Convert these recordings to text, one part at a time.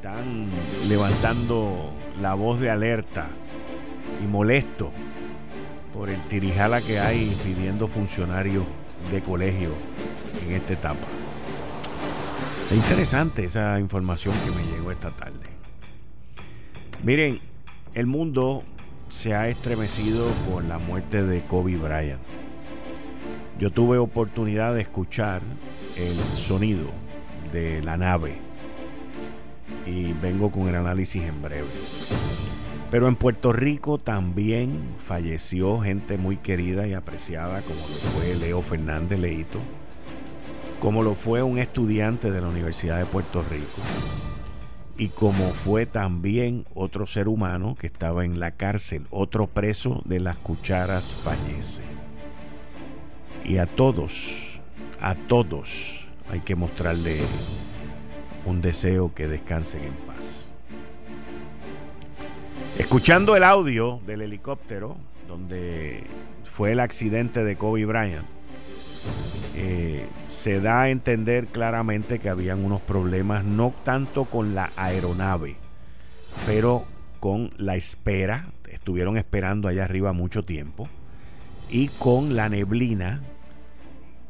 están levantando la voz de alerta y molesto por el tirijala que hay pidiendo funcionarios de colegio en esta etapa. Es interesante esa información que me llegó esta tarde. Miren, el mundo se ha estremecido por la muerte de Kobe Bryant. Yo tuve oportunidad de escuchar el sonido de la nave y vengo con el análisis en breve. Pero en Puerto Rico también falleció gente muy querida y apreciada como lo fue Leo Fernández Leito, como lo fue un estudiante de la Universidad de Puerto Rico y como fue también otro ser humano que estaba en la cárcel, otro preso de las cucharas fallece. Y a todos, a todos, hay que mostrarle un deseo que descansen en paz. Escuchando el audio del helicóptero donde fue el accidente de Kobe Bryant, eh, se da a entender claramente que habían unos problemas no tanto con la aeronave, pero con la espera, estuvieron esperando allá arriba mucho tiempo, y con la neblina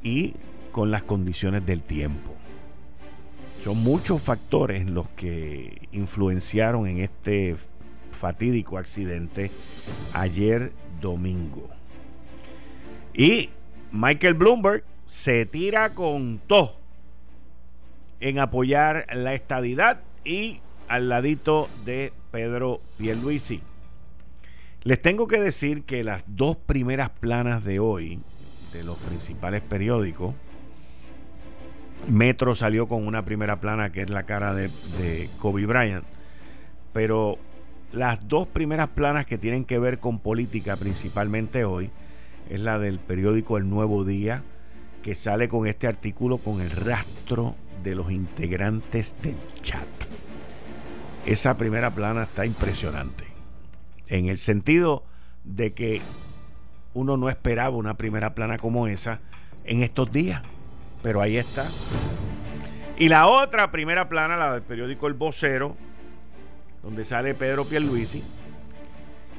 y con las condiciones del tiempo. Son muchos factores los que influenciaron en este fatídico accidente ayer domingo. Y Michael Bloomberg se tira con todo en apoyar la estadidad y al ladito de Pedro Pierluisi. Les tengo que decir que las dos primeras planas de hoy de los principales periódicos Metro salió con una primera plana que es la cara de, Kobe Bryant. Pero las dos primeras planas que tienen que ver con política principalmente hoy es la del periódico El Nuevo Día, que sale con este artículo con el rastro de los integrantes del chat. Esa primera plana está impresionante. En el sentido de que uno no esperaba una primera plana como esa en estos días. Pero ahí está. Y la otra primera plana, la del periódico El Vocero, donde sale Pedro Pierluisi,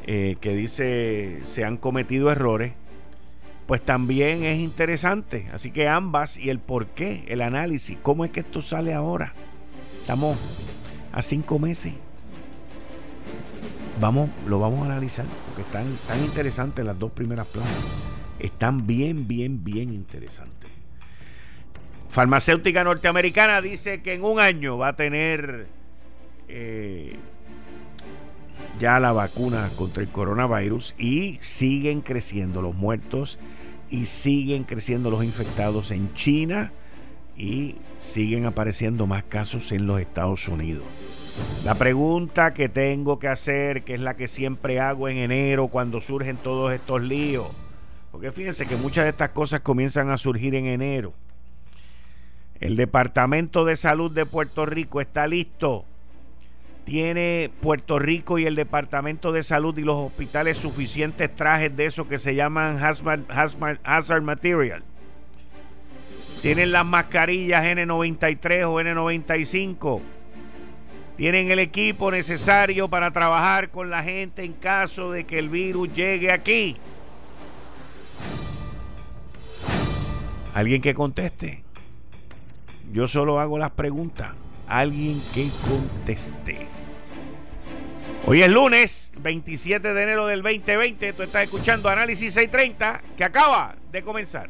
eh, que dice se han cometido errores, pues también es interesante. Así que ambas y el por qué, el análisis, cómo es que esto sale ahora. Estamos a cinco meses. Vamos, lo vamos a analizar, porque están tan interesantes las dos primeras planas. Están bien, bien, bien interesantes. Farmacéutica norteamericana dice que en un año va a tener eh, ya la vacuna contra el coronavirus y siguen creciendo los muertos y siguen creciendo los infectados en China y siguen apareciendo más casos en los Estados Unidos. La pregunta que tengo que hacer, que es la que siempre hago en enero cuando surgen todos estos líos, porque fíjense que muchas de estas cosas comienzan a surgir en enero. El Departamento de Salud de Puerto Rico está listo. Tiene Puerto Rico y el Departamento de Salud y los hospitales suficientes trajes de eso que se llaman hazard, material. Tienen las mascarillas N93 o N95. Tienen el equipo necesario para trabajar con la gente en caso de que el virus llegue aquí. ¿Alguien que conteste? Yo solo hago las preguntas. Alguien que conteste. Hoy es lunes 27 de enero del 2020. Tú estás escuchando Análisis 630 que acaba de comenzar.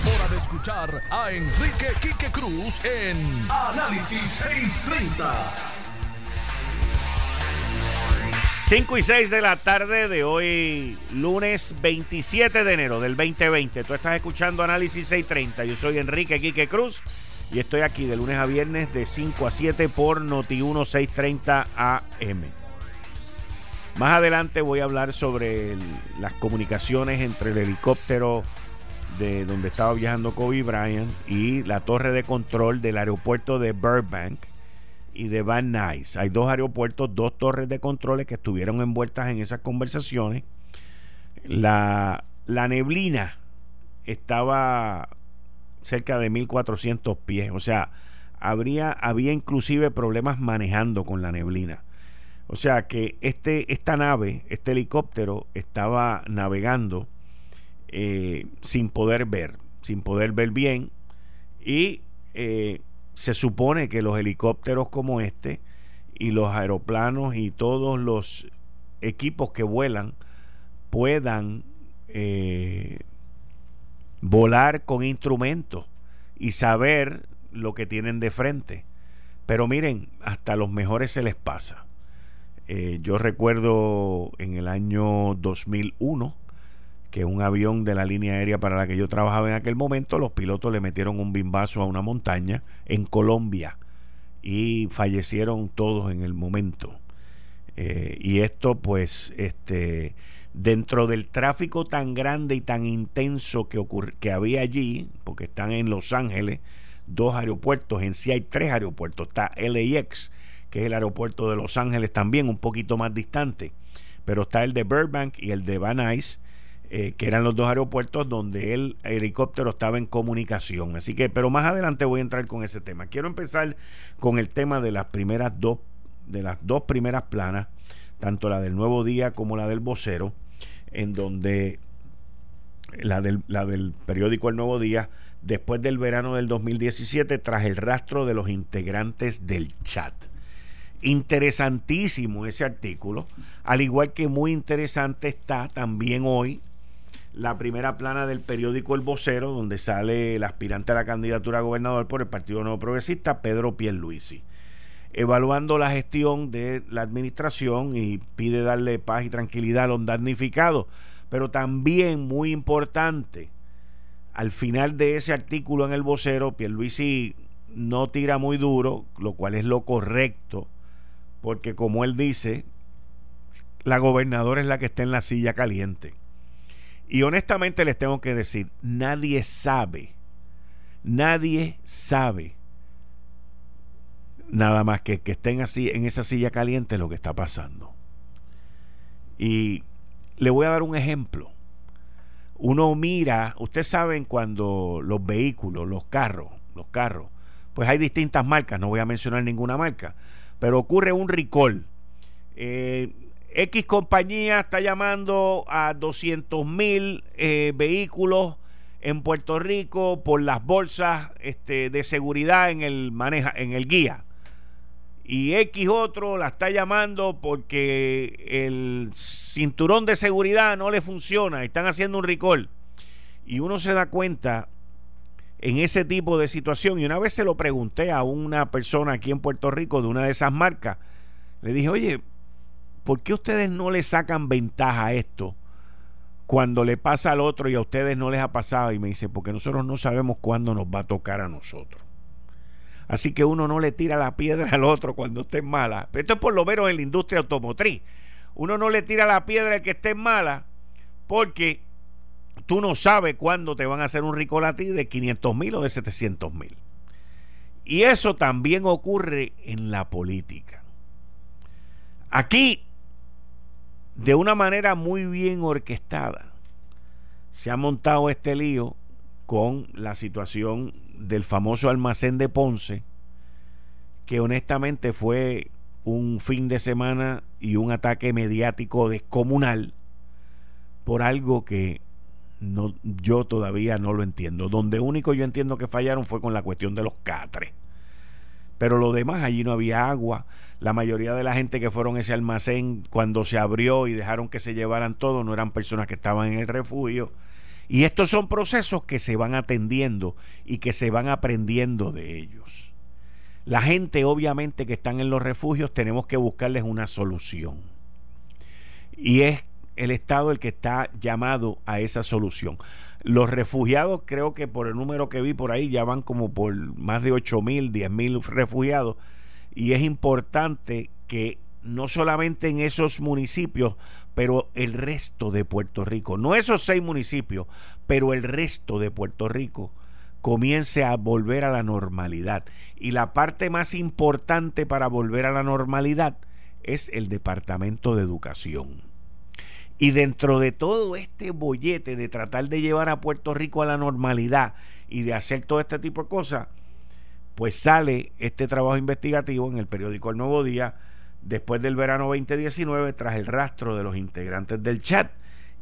hora de escuchar a Enrique Quique Cruz en Análisis 630. 5 y 6 de la tarde de hoy, lunes 27 de enero del 2020. Tú estás escuchando Análisis 630. Yo soy Enrique Quique Cruz y estoy aquí de lunes a viernes de 5 a 7 por Noti1 630 AM. Más adelante voy a hablar sobre las comunicaciones entre el helicóptero de donde estaba viajando Kobe Bryant y la torre de control del aeropuerto de Burbank y de Van Nuys. Hay dos aeropuertos, dos torres de controles que estuvieron envueltas en esas conversaciones. La, la neblina estaba cerca de 1400 pies, o sea, habría, había inclusive problemas manejando con la neblina. O sea que este, esta nave, este helicóptero, estaba navegando eh, sin poder ver, sin poder ver bien. Y eh, se supone que los helicópteros como este y los aeroplanos y todos los equipos que vuelan puedan eh, volar con instrumentos y saber lo que tienen de frente. Pero miren, hasta los mejores se les pasa. Eh, yo recuerdo en el año 2001 que un avión de la línea aérea para la que yo trabajaba en aquel momento, los pilotos le metieron un bimbazo a una montaña en Colombia y fallecieron todos en el momento. Eh, y esto pues este dentro del tráfico tan grande y tan intenso que, que había allí, porque están en Los Ángeles, dos aeropuertos, en sí hay tres aeropuertos, está LAX, que es el aeropuerto de Los Ángeles también, un poquito más distante, pero está el de Burbank y el de Van Nuys, eh, que eran los dos aeropuertos donde el helicóptero estaba en comunicación. Así que, pero más adelante voy a entrar con ese tema. Quiero empezar con el tema de las primeras dos, de las dos primeras planas, tanto la del Nuevo Día como la del Vocero, en donde la del, la del periódico El Nuevo Día, después del verano del 2017, tras el rastro de los integrantes del chat. Interesantísimo ese artículo, al igual que muy interesante está también hoy la primera plana del periódico El Vocero, donde sale el aspirante a la candidatura a gobernador por el Partido Nuevo Progresista, Pedro Pierluisi, evaluando la gestión de la administración y pide darle paz y tranquilidad a los damnificados. Pero también, muy importante, al final de ese artículo en El Vocero, Pierluisi no tira muy duro, lo cual es lo correcto, porque como él dice, la gobernadora es la que está en la silla caliente y honestamente les tengo que decir, nadie sabe, nadie sabe nada más que que estén así en esa silla caliente lo que está pasando. Y le voy a dar un ejemplo. Uno mira, ustedes saben cuando los vehículos, los carros, los carros, pues hay distintas marcas, no voy a mencionar ninguna marca, pero ocurre un recall. Eh, X compañía está llamando a 200 mil eh, vehículos en Puerto Rico por las bolsas este, de seguridad en el maneja, en el guía. Y X otro la está llamando porque el cinturón de seguridad no le funciona, están haciendo un recall. Y uno se da cuenta en ese tipo de situación. Y una vez se lo pregunté a una persona aquí en Puerto Rico de una de esas marcas. Le dije, oye, ¿por qué ustedes no le sacan ventaja a esto cuando le pasa al otro y a ustedes no les ha pasado? Y me dice, porque nosotros no sabemos cuándo nos va a tocar a nosotros. Así que uno no le tira la piedra al otro cuando esté mala. Pero esto es por lo menos en la industria automotriz. Uno no le tira la piedra al que esté mala porque tú no sabes cuándo te van a hacer un recall a ti de 500 mil o de 700 mil. Y eso también ocurre en la política. Aquí de una manera muy bien orquestada, se ha montado este lío con la situación del famoso almacén de Ponce, que honestamente fue un fin de semana y un ataque mediático descomunal por algo que no, yo todavía no lo entiendo. Donde único yo entiendo que fallaron fue con la cuestión de los catres. Pero lo demás, allí no había agua. La mayoría de la gente que fueron a ese almacén cuando se abrió y dejaron que se llevaran todo, no eran personas que estaban en el refugio. Y estos son procesos que se van atendiendo y que se van aprendiendo de ellos. La gente obviamente que están en los refugios tenemos que buscarles una solución. Y es el Estado el que está llamado a esa solución. Los refugiados, creo que por el número que vi por ahí, ya van como por más de 8 mil, 10 mil refugiados. Y es importante que no solamente en esos municipios, pero el resto de Puerto Rico, no esos seis municipios, pero el resto de Puerto Rico comience a volver a la normalidad. Y la parte más importante para volver a la normalidad es el Departamento de Educación. Y dentro de todo este bollete de tratar de llevar a Puerto Rico a la normalidad y de hacer todo este tipo de cosas, pues sale este trabajo investigativo en el periódico El Nuevo Día después del verano 2019 tras el rastro de los integrantes del chat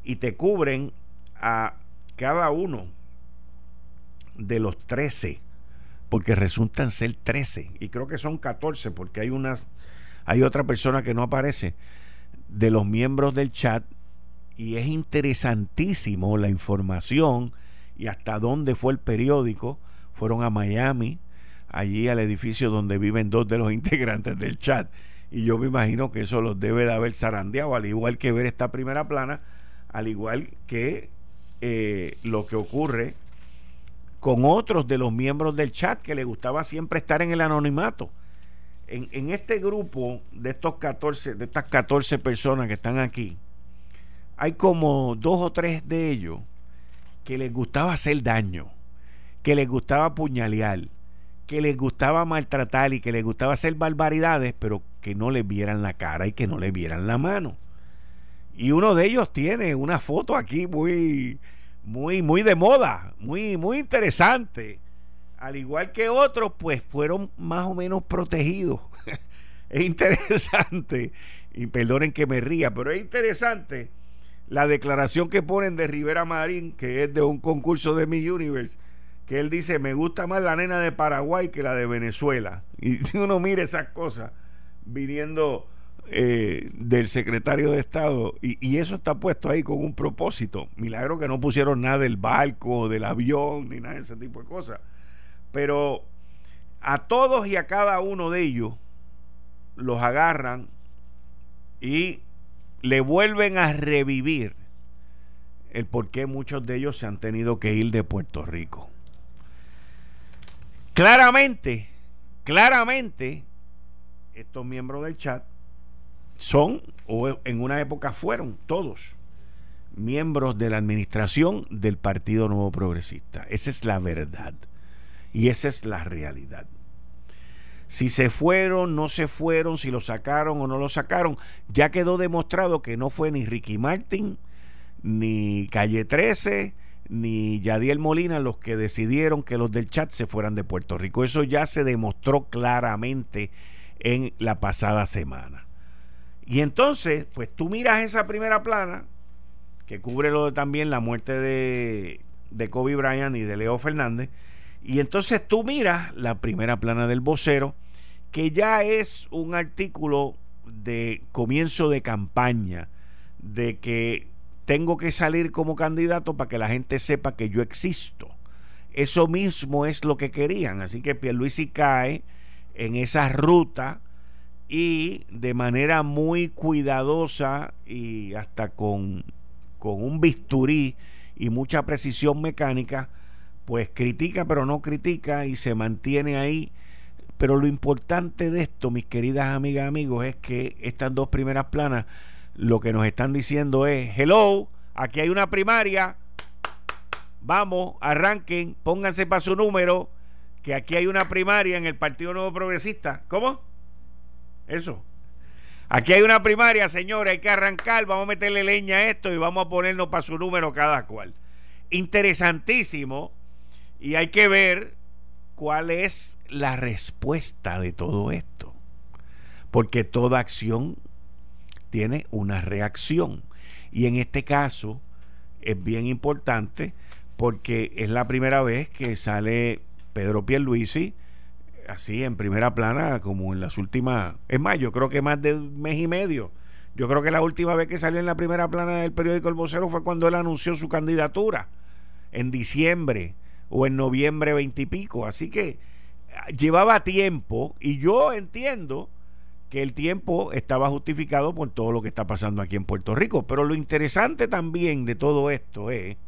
y te cubren a cada uno de los 13 porque resultan ser 13 y creo que son 14 porque hay unas hay otra persona que no aparece de los miembros del chat y es interesantísimo la información y hasta dónde fue el periódico. Fueron a Miami, allí al edificio donde viven dos de los integrantes del chat. Y yo me imagino que eso los debe de haber zarandeado, al igual que ver esta primera plana, al igual que eh, lo que ocurre con otros de los miembros del chat que les gustaba siempre estar en el anonimato. En, en este grupo de estos 14, de estas 14 personas que están aquí, hay como dos o tres de ellos que les gustaba hacer daño, que les gustaba apuñalear, que les gustaba maltratar y que les gustaba hacer barbaridades, pero que no les vieran la cara y que no les vieran la mano. Y uno de ellos tiene una foto aquí muy, muy, muy de moda, muy, muy interesante. Al igual que otros, pues fueron más o menos protegidos. es interesante, y perdonen que me ría, pero es interesante la declaración que ponen de Rivera Marín, que es de un concurso de Mi Universe, que él dice, me gusta más la nena de Paraguay que la de Venezuela. Y uno mire esas cosas viniendo eh, del secretario de Estado, y, y, eso está puesto ahí con un propósito. Milagro que no pusieron nada del barco, del avión, ni nada de ese tipo de cosas. Pero a todos y a cada uno de ellos los agarran y le vuelven a revivir el por qué muchos de ellos se han tenido que ir de Puerto Rico. Claramente, claramente, estos miembros del chat son, o en una época fueron todos, miembros de la administración del Partido Nuevo Progresista. Esa es la verdad. Y esa es la realidad. Si se fueron, no se fueron, si lo sacaron o no lo sacaron, ya quedó demostrado que no fue ni Ricky Martin, ni Calle 13, ni Yadiel Molina los que decidieron que los del chat se fueran de Puerto Rico. Eso ya se demostró claramente en la pasada semana. Y entonces, pues tú miras esa primera plana, que cubre lo de, también la muerte de, de Kobe Bryant y de Leo Fernández, y entonces tú miras la primera plana del vocero, que ya es un artículo de comienzo de campaña, de que tengo que salir como candidato para que la gente sepa que yo existo. Eso mismo es lo que querían. Así que Pierluisi cae en esa ruta y de manera muy cuidadosa y hasta con, con un bisturí y mucha precisión mecánica, pues critica pero no critica y se mantiene ahí. Pero lo importante de esto, mis queridas amigas, amigos, es que estas dos primeras planas lo que nos están diciendo es, hello, aquí hay una primaria, vamos, arranquen, pónganse para su número, que aquí hay una primaria en el Partido Nuevo Progresista. ¿Cómo? Eso. Aquí hay una primaria, señores, hay que arrancar, vamos a meterle leña a esto y vamos a ponernos para su número cada cual. Interesantísimo y hay que ver cuál es la respuesta de todo esto. Porque toda acción tiene una reacción. Y en este caso, es bien importante porque es la primera vez que sale Pedro Pierluisi así en primera plana como en las últimas, es más, yo creo que más de un mes y medio. Yo creo que la última vez que salió en la primera plana del periódico El Vocero fue cuando él anunció su candidatura en diciembre o en noviembre veintipico. Así que ah, llevaba tiempo y yo entiendo que el tiempo estaba justificado por todo lo que está pasando aquí en Puerto Rico. Pero lo interesante también de todo esto es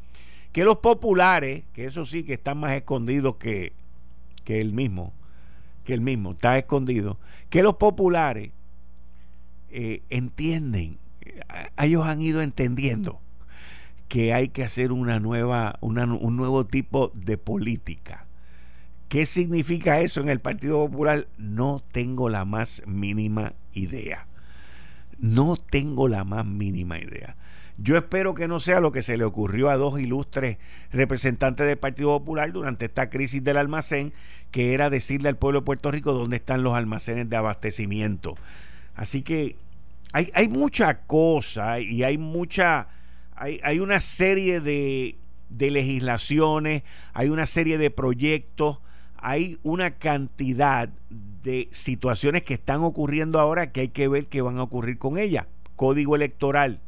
que los populares, que eso sí que están más escondidos que, que él mismo, que él mismo, está escondido, que los populares eh, entienden, ellos han ido entendiendo que hay que hacer una nueva, un nuevo tipo de política. ¿Qué significa eso en el Partido Popular? No tengo la más mínima idea. No tengo la más mínima idea. Yo espero que no sea lo que se le ocurrió a dos ilustres representantes del Partido Popular durante esta crisis del almacén, que era decirle al pueblo de Puerto Rico dónde están los almacenes de abastecimiento. Así que hay, hay mucha cosa y hay mucha, hay, hay una serie de, de legislaciones, hay una serie de proyectos, hay una cantidad de situaciones que están ocurriendo ahora que hay que ver qué van a ocurrir con ella. Código electoral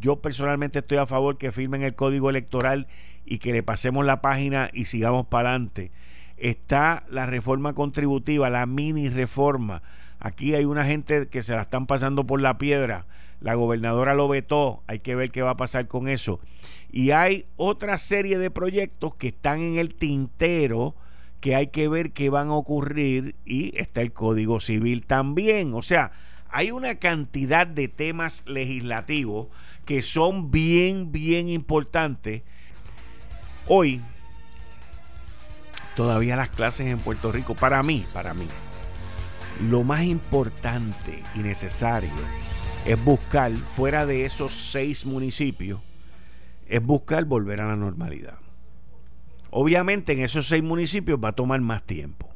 yo personalmente estoy a favor que firmen el código electoral y que le pasemos la página y sigamos para adelante. Está la reforma contributiva, la mini reforma. Aquí hay una gente que se la están pasando por la piedra. La gobernadora lo vetó. Hay que ver qué va a pasar con eso. Y hay otra serie de proyectos que están en el tintero que hay que ver qué van a ocurrir. Y está el Código Civil también. O sea, hay una cantidad de temas legislativos que son bien, bien importantes. Hoy, todavía las clases en Puerto Rico, para mí, para mí, lo más importante y necesario es buscar, fuera de esos seis municipios, es buscar volver a la normalidad. Obviamente en esos seis municipios va a tomar más tiempo,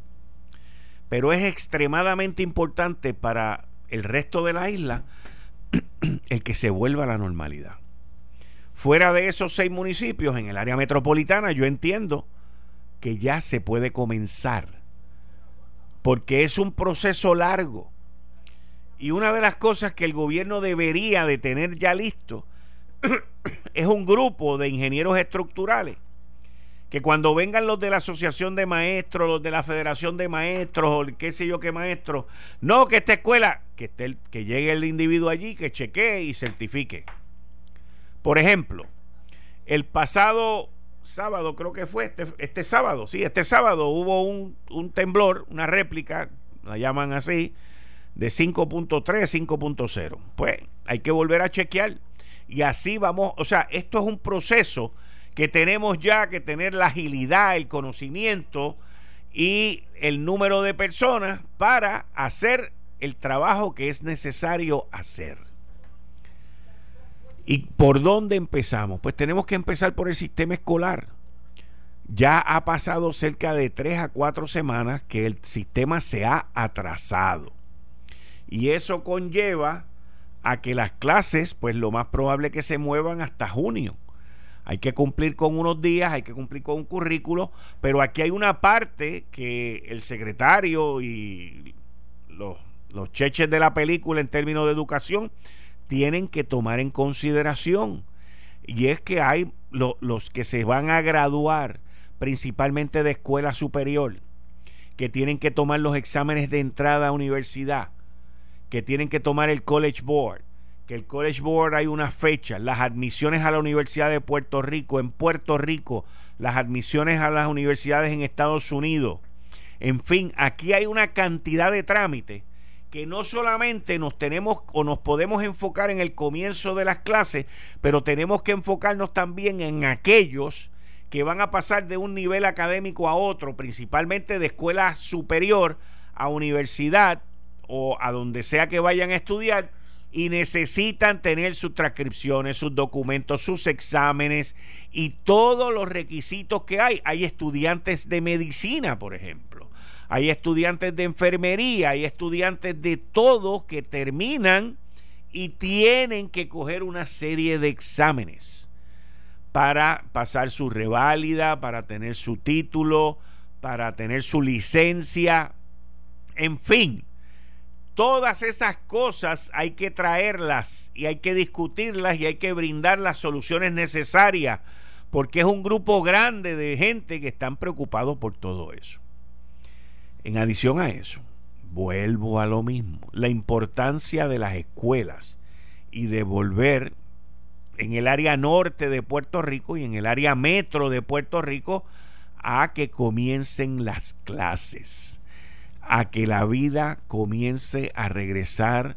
pero es extremadamente importante para el resto de la isla el que se vuelva a la normalidad. Fuera de esos seis municipios en el área metropolitana, yo entiendo que ya se puede comenzar, porque es un proceso largo. Y una de las cosas que el gobierno debería de tener ya listo es un grupo de ingenieros estructurales que cuando vengan los de la asociación de maestros, los de la federación de maestros, o qué sé yo qué maestros, no que esta escuela, que, esté que llegue el individuo allí, que chequee y certifique. Por ejemplo, el pasado sábado, creo que fue este, este sábado, sí, este sábado hubo un, un temblor, una réplica, la llaman así, de 5.3, 5.0. Pues hay que volver a chequear. Y así vamos, o sea, esto es un proceso que tenemos ya que tener la agilidad, el conocimiento y el número de personas para hacer el trabajo que es necesario hacer. ¿Y por dónde empezamos? Pues tenemos que empezar por el sistema escolar. Ya ha pasado cerca de tres a cuatro semanas que el sistema se ha atrasado. Y eso conlleva a que las clases, pues lo más probable que se muevan hasta junio. Hay que cumplir con unos días, hay que cumplir con un currículo, pero aquí hay una parte que el secretario y los, los cheches de la película en términos de educación tienen que tomar en consideración. Y es que hay los que se van a graduar principalmente de escuela superior, que tienen que tomar los exámenes de entrada a universidad, que tienen que tomar el College Board, que el College Board hay una fecha, las admisiones a la Universidad de Puerto Rico, en Puerto Rico, las admisiones a las universidades en Estados Unidos. En fin, aquí hay una cantidad de trámites que no solamente nos tenemos o nos podemos enfocar en el comienzo de las clases, pero tenemos que enfocarnos también en aquellos que van a pasar de un nivel académico a otro, principalmente de escuela superior a universidad o a donde sea que vayan a estudiar, y necesitan tener sus transcripciones, sus documentos, sus exámenes y todos los requisitos que hay. Hay estudiantes de medicina, por ejemplo. Hay estudiantes de enfermería, hay estudiantes de todo que terminan y tienen que coger una serie de exámenes para pasar su reválida, para tener su título, para tener su licencia, en fin. Todas esas cosas hay que traerlas y hay que discutirlas y hay que brindar las soluciones necesarias porque es un grupo grande de gente que están preocupados por todo eso. En adición a eso, vuelvo a lo mismo, la importancia de las escuelas y de volver en el área norte de Puerto Rico y en el área metro de Puerto Rico a que comiencen las clases, a que la vida comience a regresar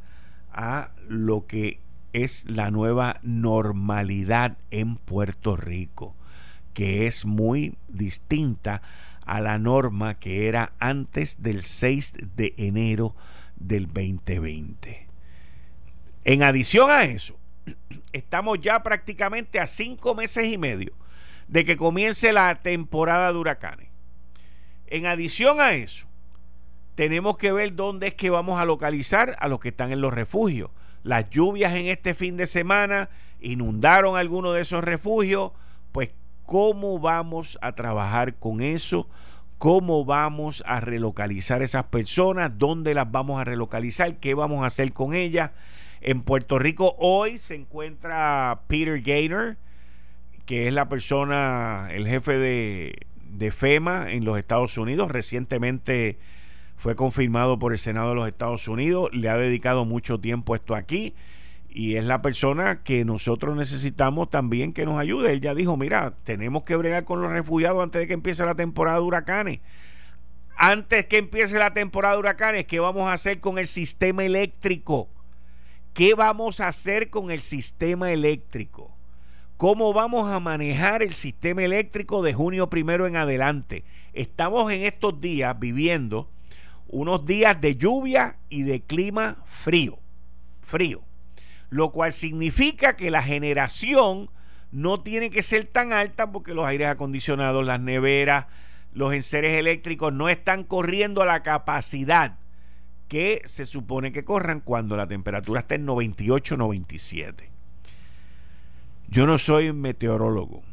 a lo que es la nueva normalidad en Puerto Rico, que es muy distinta a la norma que era antes del 6 de enero del 2020. En adición a eso, estamos ya prácticamente a cinco meses y medio de que comience la temporada de huracanes. En adición a eso, tenemos que ver dónde es que vamos a localizar a los que están en los refugios las lluvias en este fin de semana inundaron algunos de esos refugios, cómo vamos a trabajar con eso, cómo vamos a relocalizar esas personas, dónde las vamos a relocalizar, qué vamos a hacer con ellas. En Puerto Rico hoy se encuentra Peter Gaynor, que es la persona, el jefe de, FEMA en los Estados Unidos, recientemente fue confirmado por el Senado de los Estados Unidos, le ha dedicado mucho tiempo esto aquí y es la persona que nosotros necesitamos también que nos ayude. Él ya dijo, mira, tenemos que bregar con los refugiados antes de que empiece la temporada de huracanes. Antes que empiece la temporada de huracanes, ¿qué vamos a hacer con el sistema eléctrico? ¿Qué vamos a hacer con el sistema eléctrico? ¿Cómo vamos a manejar el sistema eléctrico de junio primero en adelante? Estamos en estos días viviendo unos días de lluvia y de clima frío, frío, lo cual significa que la generación no tiene que ser tan alta porque los aires acondicionados, las neveras, los enseres eléctricos no están corriendo a la capacidad que se supone que corran cuando la temperatura está en 98, 97. Yo no soy meteorólogo.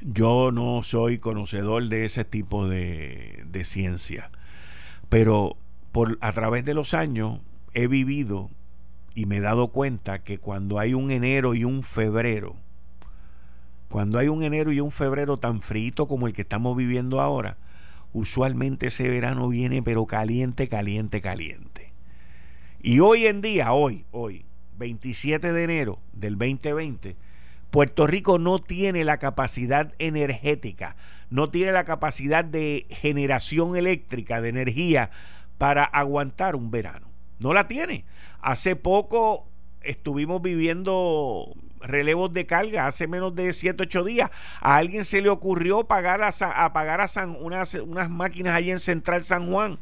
Yo no soy conocedor de ese tipo de, ciencia. Pero a través de los años he vivido y me he dado cuenta que cuando hay un enero y un febrero, cuando hay un enero y un febrero tan frío como el que estamos viviendo ahora, usualmente ese verano viene pero caliente, caliente, caliente. Y hoy en día, hoy, hoy, 27 de enero del 2020, Puerto Rico no tiene la capacidad energética, no tiene la capacidad de generación eléctrica, de energía para aguantar un verano. No la tiene. Hace poco estuvimos viviendo relevos de carga hace menos de 7, 8 días. A alguien se le ocurrió pagar a, pagar a San, unas, unas máquinas allí en Central San Juan.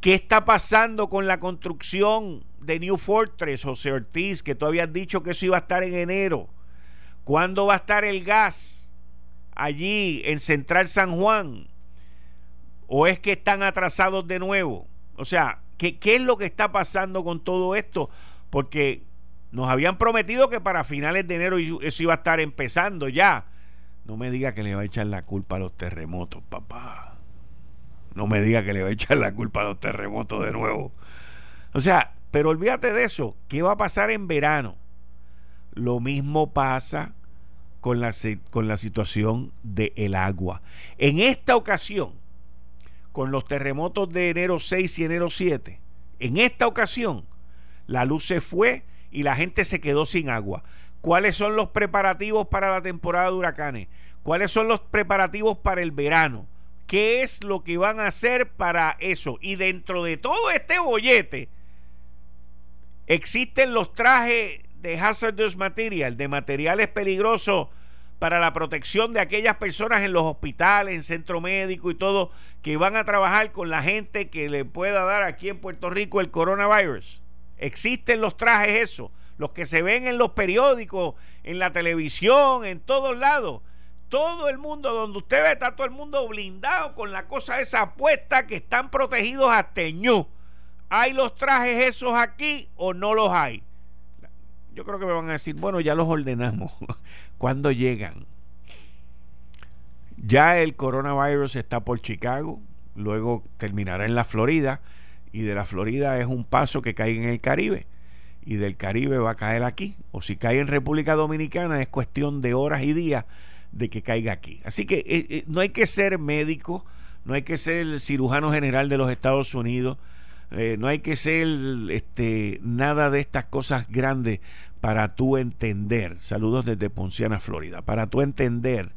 ¿Qué está pasando con la construcción de New Fortress, José Ortiz, que tú habías dicho que eso iba a estar en enero? ¿Cuándo va a estar el gas allí en Central San Juan? ¿O es que están atrasados de nuevo? O sea, ¿qué, es lo que está pasando con todo esto? Porque nos habían prometido que para finales de enero eso iba a estar empezando ya. No me diga que le va a echar la culpa a los terremotos, papá. No me diga que le va a echar la culpa a los terremotos de nuevo. O sea, pero olvídate de eso. ¿Qué va a pasar en verano? Lo mismo pasa con la, con la situación del agua. En esta ocasión, con los terremotos de enero 6 y enero 7, en esta ocasión, la luz se fue y la gente se quedó sin agua. ¿Cuáles son los preparativos para la temporada de huracanes? ¿Cuáles son los preparativos para el verano? ¿Qué es lo que van a hacer para eso? Y dentro de todo este bollete, existen los trajes de hazardous material, de materiales peligrosos para la protección de aquellas personas en los hospitales, en centro médico y todo, que van a trabajar con la gente que le pueda dar aquí en Puerto Rico el coronavirus. Existen los trajes eso, los que se ven en los periódicos, en la televisión, en todos lados. Todo el mundo, donde usted ve, está todo el mundo blindado con la cosa esa puesta que están protegidos hasta ñu. ¿Hay los trajes esos aquí o no los hay? Yo creo que me van a decir, bueno, ya los ordenamos. ¿Cuándo llegan? Ya el coronavirus está por Chicago, luego terminará en la Florida y de la Florida es un paso que cae en el Caribe y del Caribe va a caer aquí. O si cae en República Dominicana es cuestión de horas y días de que caiga aquí. Así que eh, eh, no hay que ser médico, no hay que ser el cirujano general de los Estados Unidos, eh, no hay que ser este, nada de estas cosas grandes para tú entender, saludos desde Ponciana, Florida, para tú entender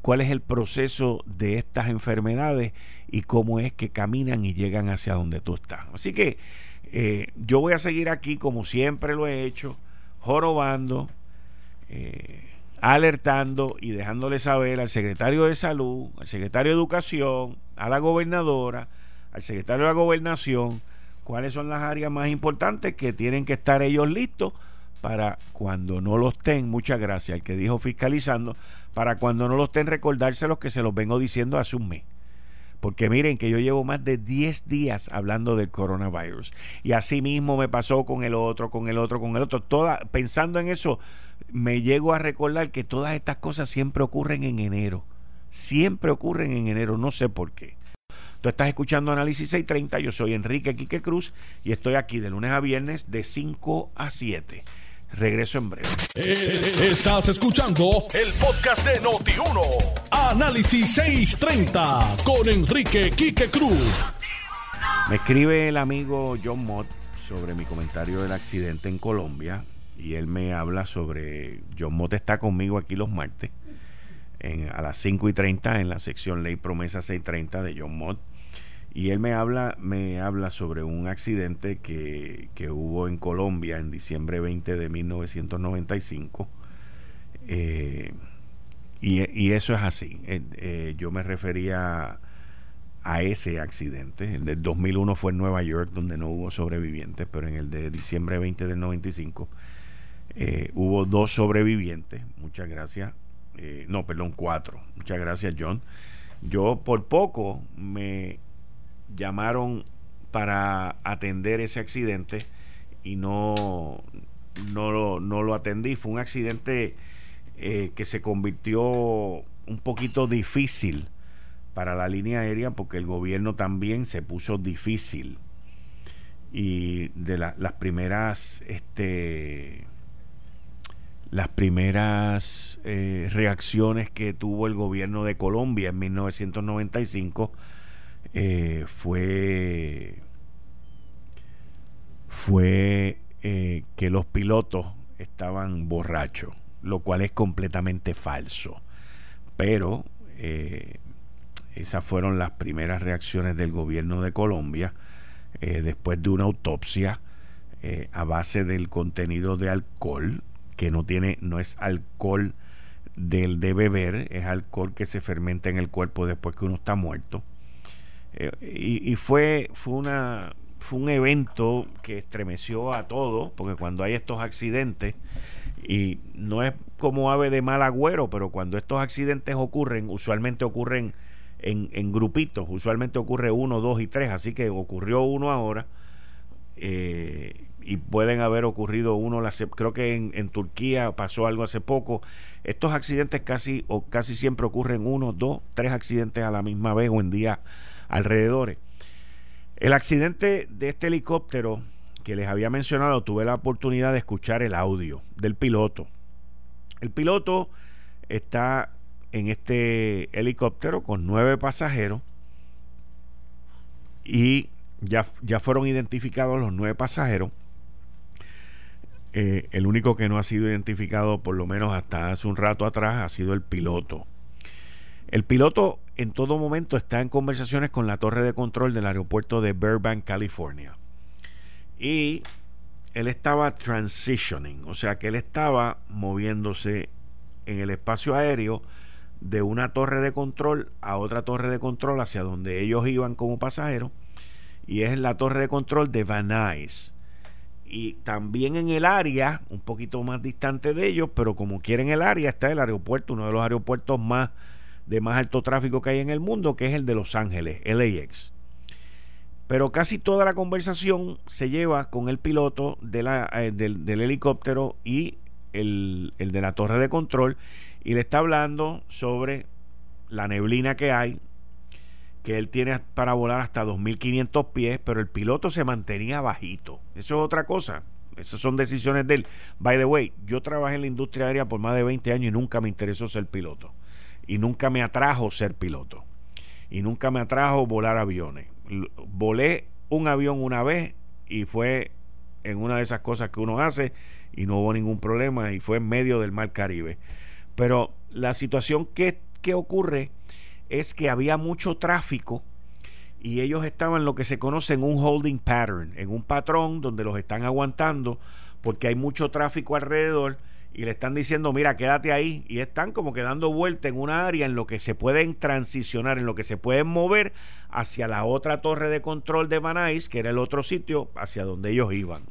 cuál es el proceso de estas enfermedades y cómo es que caminan y llegan hacia donde tú estás. Así que eh, yo voy a seguir aquí como siempre lo he hecho, jorobando, eh, alertando y dejándole saber al secretario de salud, al secretario de educación, a la gobernadora, al secretario de la gobernación, cuáles son las áreas más importantes que tienen que estar ellos listos para cuando no los estén, muchas gracias al que dijo fiscalizando, para cuando no los estén recordárselos que se los vengo diciendo hace un mes. Porque miren que yo llevo más de 10 días hablando del coronavirus. Y así mismo me pasó con el otro, con el otro, con el otro. Toda, pensando en eso, me llego a recordar que todas estas cosas siempre ocurren en enero. Siempre ocurren en enero, no sé por qué. Tú estás escuchando Análisis 630, yo soy Enrique Quique Cruz y estoy aquí de lunes a viernes de 5 a 7. Regreso en breve. Eh, estás escuchando el podcast de Noti1. Análisis 630 con Enrique Quique Cruz. Me escribe el amigo John Mott sobre mi comentario del accidente en Colombia y él me habla sobre. John Mott está conmigo aquí los martes a las 5 y 30 en la sección Ley Promesa 630 de John Mott y él me habla, me habla sobre un accidente que, hubo en Colombia en diciembre 20 de 1995. Eh, y, eso es así. Eh, eh, yo me refería a ese accidente. El del 2001 fue en Nueva York, donde no hubo sobrevivientes, pero en el de diciembre 20 del 95 hubo dos sobrevivientes. Muchas gracias. no, perdón, cuatro. Muchas gracias, John. Yo por poco me llamaron para atender ese accidente y no, no, lo, no lo atendí. Fue un accidente eh, que se convirtió un poquito difícil para la línea aérea porque el gobierno también se puso difícil. Y de las primeras, este, las primeras eh, reacciones que tuvo el gobierno de Colombia en 1995 eh, fue, fue eh, que los pilotos estaban borrachos, lo cual es completamente falso. Pero eh, esas fueron las primeras reacciones del gobierno de Colombia después de una autopsia a base del contenido de alcohol, que no tiene, no es alcohol del de beber, es alcohol que se fermenta en el cuerpo después que uno está muerto. Eh, y, fue, fue, una, fue un evento que estremeció a todos, porque cuando hay estos accidentes, y no es como ave de mal agüero, pero cuando estos accidentes ocurren, usualmente ocurren en, en grupitos, usualmente ocurre uno, dos y tres, así que ocurrió uno ahora. Eh, y pueden haber ocurrido uno, creo que en, en, Turquía pasó algo hace poco. Estos accidentes casi o casi siempre ocurren uno, dos, tres accidentes a la misma vez o en día alrededores. El accidente de este helicóptero que les había mencionado, tuve la oportunidad de escuchar el audio del piloto. El piloto está en este helicóptero con nueve pasajeros y ya, ya fueron identificados los nueve pasajeros. Eh, el único que no ha sido identificado, por lo menos hasta hace un rato atrás, ha sido el piloto. El piloto en todo momento está en conversaciones con la torre de control del aeropuerto de Burbank, California. Y él estaba transitioning, o sea que él estaba moviéndose en el espacio aéreo de una torre de control a otra torre de control hacia donde ellos iban como pasajeros y es la torre de control de Van Nuys y también en el área un poquito más distante de ellos pero como quieren el área está el aeropuerto uno de los aeropuertos más de más alto tráfico que hay en el mundo, que es el de Los Ángeles, LAX. Pero casi toda la conversación se lleva con el piloto eh, del, helicóptero y el, el de la torre de control y le está hablando sobre la neblina que hay, que él tiene para volar hasta 2.500 pies, pero el piloto se mantenía bajito. Eso es otra cosa. Esas son decisiones de él. By the way, yo trabajé en la industria aérea por más de 20 años y nunca me interesó ser piloto. Y nunca me atrajo ser piloto. Y nunca me atrajo volar aviones volé un avión una vez y fue en una de esas cosas que uno hace y no hubo ningún problema y fue en medio del mar Caribe. Pero la situación que, que ocurre es que había mucho tráfico y ellos estaban lo que se conoce en un holding pattern, en un patrón donde los están aguantando porque hay mucho tráfico alrededor y le están diciendo, mira, quédate ahí. Y están como que dando vuelta en una área en lo que se pueden transicionar, en lo que se pueden mover hacia la otra torre de control de Banais, que era el otro sitio hacia donde ellos iban.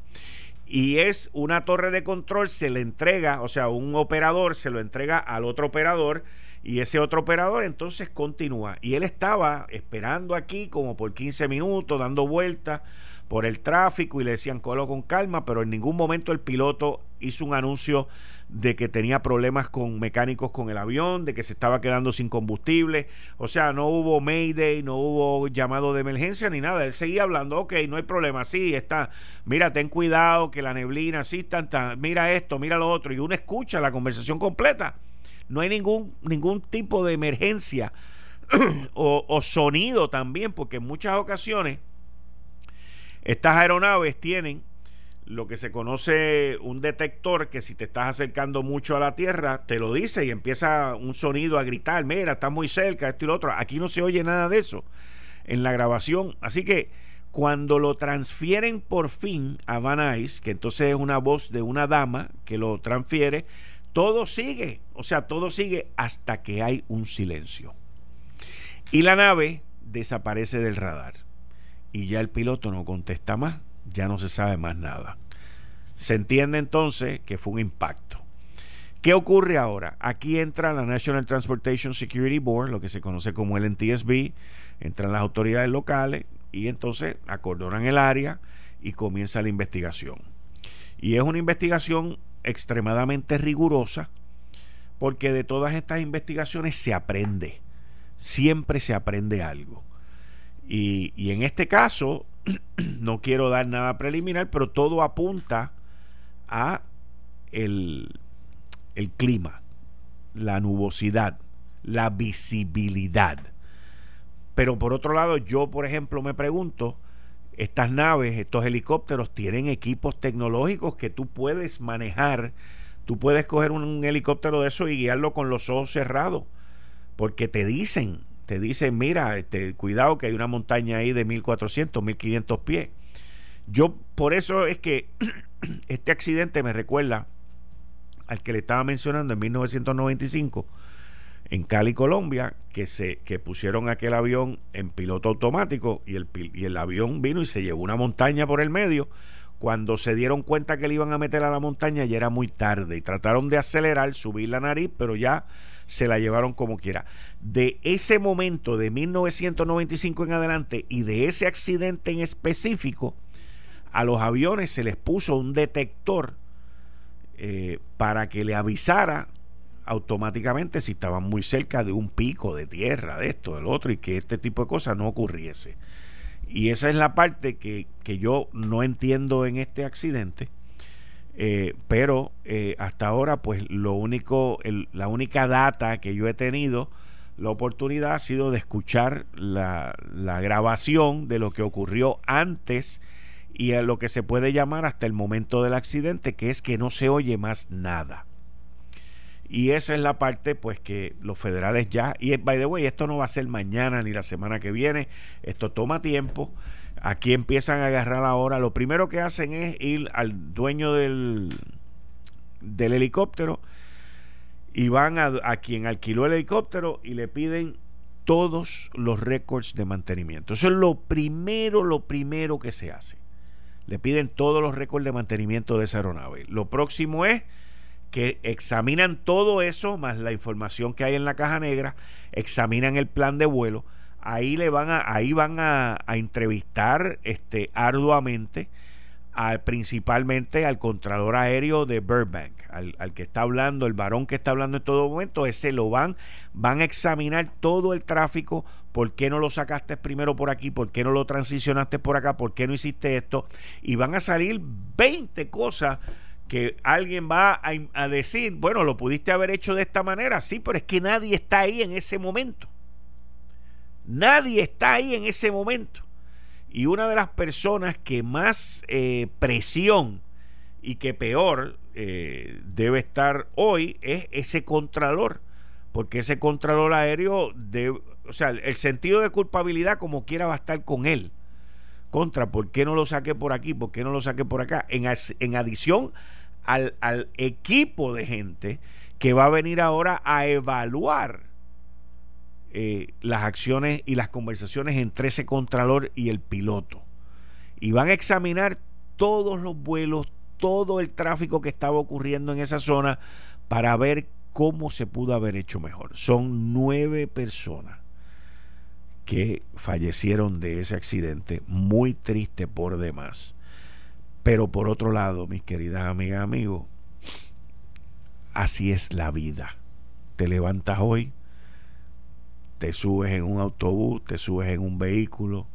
Y es una torre de control, se le entrega, o sea, un operador se lo entrega al otro operador y ese otro operador entonces continúa. Y él estaba esperando aquí como por 15 minutos, dando vueltas por el tráfico y le decían colo con calma, pero en ningún momento el piloto hizo un anuncio de que tenía problemas con mecánicos con el avión, de que se estaba quedando sin combustible. O sea, no hubo mayday, no hubo llamado de emergencia ni nada. Él seguía hablando, ok, no hay problema, sí, está, mira, ten cuidado, que la neblina, sí, tanta, mira esto, mira lo otro. Y uno escucha la conversación completa. No hay ningún, ningún tipo de emergencia o, o sonido también, porque en muchas ocasiones estas aeronaves tienen lo que se conoce un detector que si te estás acercando mucho a la Tierra, te lo dice y empieza un sonido a gritar, mira, está muy cerca, esto y lo otro. Aquí no se oye nada de eso en la grabación. Así que cuando lo transfieren por fin a Van Nuys, que entonces es una voz de una dama que lo transfiere, todo sigue, o sea, todo sigue hasta que hay un silencio. Y la nave desaparece del radar y ya el piloto no contesta más, ya no se sabe más nada. Se entiende entonces que fue un impacto. ¿Qué ocurre ahora? Aquí entra la National Transportation Security Board, lo que se conoce como el NTSB, entran las autoridades locales y entonces acordonan el área y comienza la investigación. Y es una investigación extremadamente rigurosa porque de todas estas investigaciones se aprende, siempre se aprende algo. Y, en este caso, no quiero dar nada preliminar, pero todo apunta a el, el clima, la nubosidad, la visibilidad. Pero por otro lado, yo, por ejemplo, me pregunto, estas naves, estos helicópteros tienen equipos tecnológicos que tú puedes manejar. Tú puedes coger un, helicóptero de eso y guiarlo con los ojos cerrados, porque te dicen te dicen, mira, este, cuidado que hay una montaña ahí de 1400, 1500 pies. Yo, por eso es que este accidente me recuerda al que le estaba mencionando en 1995 en Cali, Colombia, que se que pusieron aquel avión en piloto automático y el, y el avión vino y se llevó una montaña por el medio. Cuando se dieron cuenta que le iban a meter a la montaña ya era muy tarde y trataron de acelerar, subir la nariz, pero ya se la llevaron como quiera. De ese momento, de 1995 en adelante, y de ese accidente en específico, a los aviones se les puso un detector eh, para que le avisara automáticamente si estaban muy cerca de un pico de tierra, de esto, del otro, y que este tipo de cosas no ocurriese. Y esa es la parte que, que yo no entiendo en este accidente eh, pero eh, hasta ahora, pues lo único, la única data que yo he tenido, la oportunidad ha sido de escuchar la, la grabación de lo que ocurrió antes y a lo que se puede llamar hasta el momento del accidente, que es que no se oye más nada. Y esa es la parte, pues, que los federales ya, y by the way, esto no va a ser mañana ni la semana que viene, esto toma tiempo. Aquí empiezan a agarrar ahora. Lo primero que hacen es ir al dueño del, del helicóptero y van a, a quien alquiló el helicóptero y le piden todos los récords de mantenimiento. Eso es lo primero, lo primero que se hace. Le piden todos los récords de mantenimiento de esa aeronave. Lo próximo es que examinan todo eso, más la información que hay en la caja negra, examinan el plan de vuelo, ahí le van a, ahí van a, entrevistar este, arduamente al, principalmente al Contralor Aéreo de Burbank, al, al, que está hablando, el varón que está hablando en todo momento, ese lo van, van a examinar todo el tráfico, por qué no lo sacaste primero por aquí, por qué no lo transicionaste por acá, por qué no hiciste esto, y van a salir 20 cosas que alguien va a, decir, bueno, lo pudiste haber hecho de esta manera, sí, pero es que nadie está ahí en ese momento. Nadie está ahí en ese momento. Y una de las personas que más eh, presión y que peor eh, debe estar hoy es ese contralor, porque ese contralor aéreo, debe, o sea, el sentido de culpabilidad como quiera va a estar con él. Contra, ¿por qué no lo saqué por aquí? ¿Por qué no lo saqué por acá? En, adición al, equipo de gente que va a venir ahora a evaluar eh, las acciones y las conversaciones entre ese contralor y el piloto. Y van a examinar todos los vuelos, todo el tráfico que estaba ocurriendo en esa zona para ver cómo se pudo haber hecho mejor. Son nueve personas que fallecieron de ese accidente, muy triste por demás. Pero por otro lado, mis queridas amigas, amigos, así es la vida. Te levantas hoy, te subes en un autobús, te subes en un vehículo,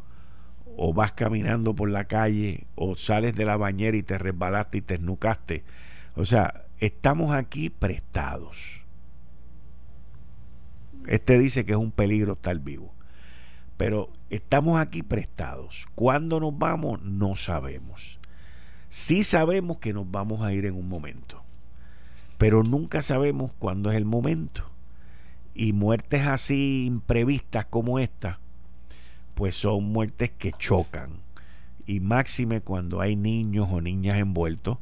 o vas caminando por la calle, o sales de la bañera y te resbalaste y te esnucaste. O sea, estamos aquí prestados. Este dice que es un peligro estar vivo. Pero estamos aquí prestados. ¿Cuándo nos vamos? No sabemos. Sí sabemos que nos vamos a ir en un momento, pero nunca sabemos cuándo es el momento. Y muertes así imprevistas como esta, pues son muertes que chocan. Y máxime cuando hay niños o niñas envueltos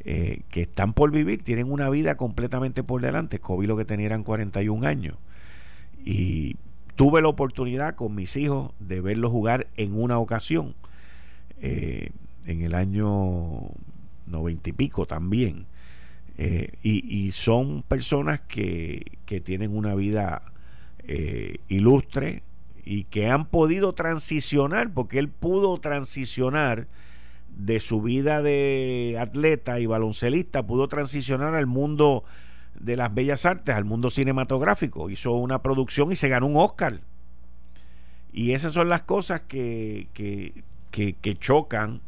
eh, que están por vivir, tienen una vida completamente por delante. Kobe lo que tenía eran 41 años. Y tuve la oportunidad con mis hijos de verlos jugar en una ocasión. Eh, en el año noventa y pico también. Eh, y, son personas que, que tienen una vida eh, ilustre y que han podido transicionar, porque él pudo transicionar de su vida de atleta y baloncelista, pudo transicionar al mundo de las bellas artes, al mundo cinematográfico. Hizo una producción y se ganó un Oscar. Y esas son las cosas que, que, que chocan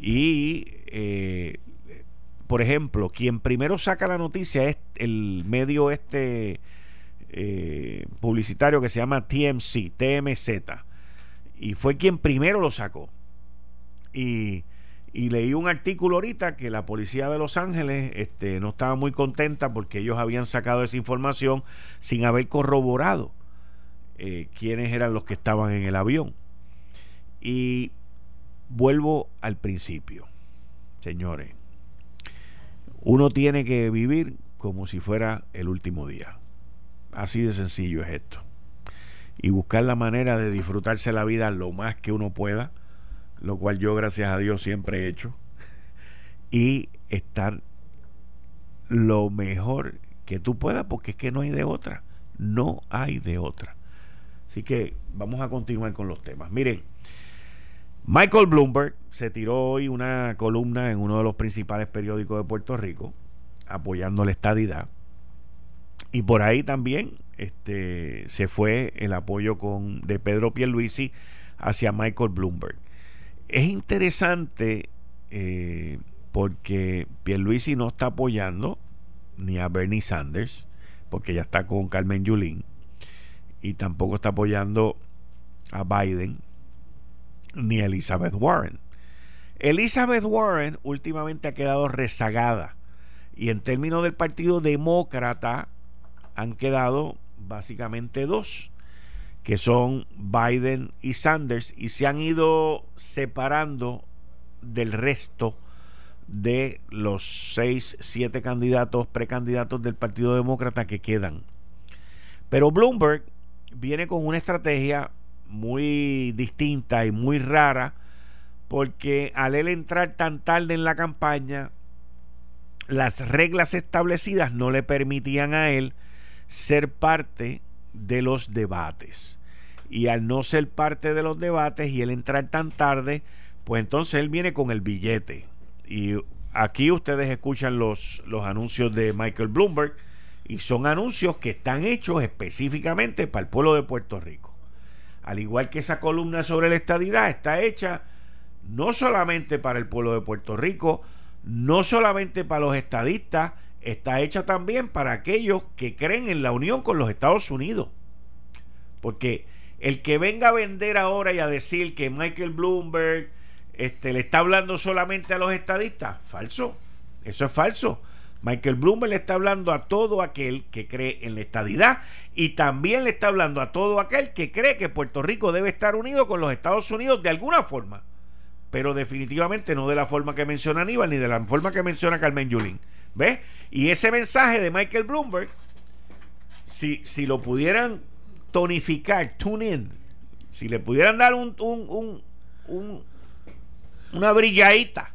y, eh, por ejemplo, quien primero saca la noticia es el medio este eh, publicitario que se llama TMC, TMZ. Y fue quien primero lo sacó. Y, leí un artículo ahorita que la policía de Los Ángeles este, no estaba muy contenta porque ellos habían sacado esa información sin haber corroborado eh, quiénes eran los que estaban en el avión. Y vuelvo al principio, señores. Uno tiene que vivir como si fuera el último día. Así de sencillo es esto. Y buscar la manera de disfrutarse la vida lo más que uno pueda, lo cual yo gracias a Dios siempre he hecho. Y estar lo mejor que tú puedas, porque es que no hay de otra. No hay de otra. Así que vamos a continuar con los temas. Miren, Michael Bloomberg se tiró hoy una columna en uno de los principales periódicos de Puerto Rico apoyando la estadidad. Y por ahí también este, se fue el apoyo con, de Pedro Pierluisi hacia Michael Bloomberg. Es interesante eh, porque Pierluisi no está apoyando ni a Bernie Sanders, porque ya está con Carmen Yulín, y tampoco está apoyando a Biden, ni Elizabeth Warren. Elizabeth Warren últimamente ha quedado rezagada y en términos del Partido Demócrata han quedado básicamente dos, que son Biden y Sanders, y se han ido separando del resto de los seis, siete candidatos, precandidatos del Partido Demócrata que quedan. Pero Bloomberg viene con una estrategia muy distinta y muy rara, porque al él entrar tan tarde en la campaña, las reglas establecidas no le permitían a él ser parte de los debates. y al no ser parte de los debates y él entrar tan tarde, pues entonces él viene con el billete. Y aquí ustedes escuchan los, los anuncios de Michael Bloomberg y son anuncios que están hechos específicamente para el pueblo de Puerto Rico. Al igual que esa columna sobre la estadidad está hecha no solamente para el pueblo de Puerto Rico, no solamente para los estadistas, está hecha también para aquellos que creen en la unión con los Estados Unidos. Porque el que venga a vender ahora y a decir que Michael Bloomberg este, le está hablando solamente a los estadistas, falso. Eso es falso. Michael Bloomberg le está hablando a todo aquel que cree en la estadidad y también le está hablando a todo aquel que cree que Puerto Rico debe estar unido con los Estados Unidos de alguna forma. Pero definitivamente no de la forma que menciona Aníbal ni de la forma que menciona Carmen Yulín. ¿Ves? Y ese mensaje de Michael Bloomberg, si, si lo pudieran tonificar, tune in, si le pudieran dar un, un, un, una brilladita.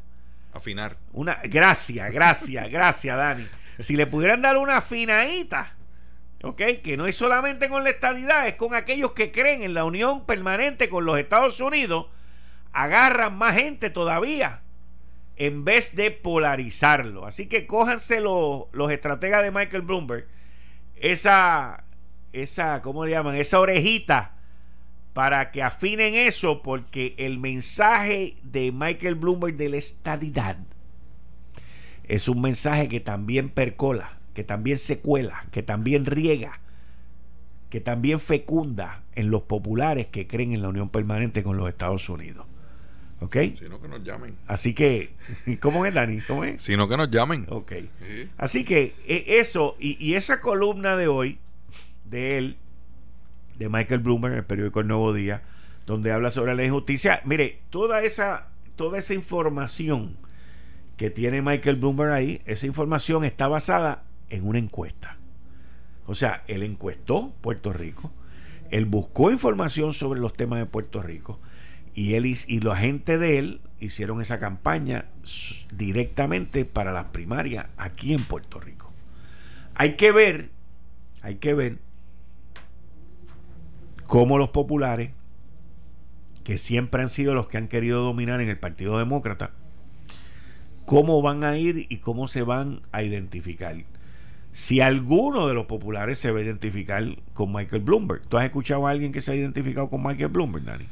Afinar. Una, gracias, gracias, gracias, Dani. Si le pudieran dar una afinadita, ¿ok? Que no es solamente con la estadidad, es con aquellos que creen en la unión permanente con los Estados Unidos, agarran más gente todavía en vez de polarizarlo. Así que cójanse los, los estrategas de Michael Bloomberg, esa, esa, ¿cómo le llaman? Esa orejita para que afinen eso, porque el mensaje de Michael Bloomberg de la estadidad es un mensaje que también percola, que también se cuela, que también riega, que también fecunda en los populares que creen en la unión permanente con los Estados Unidos. ¿Ok? Sino que nos llamen. Así que, ¿cómo es, Dani? ¿Cómo es? Sino que nos llamen. Ok. Así que e, eso, y, esa columna de hoy, de él, de Michael Bloomberg en el periódico El Nuevo Día, donde habla sobre la injusticia, mire, toda esa, toda esa información que tiene Michael Bloomberg ahí, esa información está basada en una encuesta. O sea, él encuestó Puerto Rico, él buscó información sobre los temas de Puerto Rico, y él y la gente de él hicieron esa campaña directamente para las primarias aquí en Puerto Rico. Hay que ver, hay que ver cómo los populares, que siempre han sido los que han querido dominar en el Partido Demócrata, cómo van a ir y cómo se van a identificar. Si alguno de los populares se va a identificar con Michael Bloomberg. ¿Tú has escuchado a alguien que se ha identificado con Michael Bloomberg, Dani?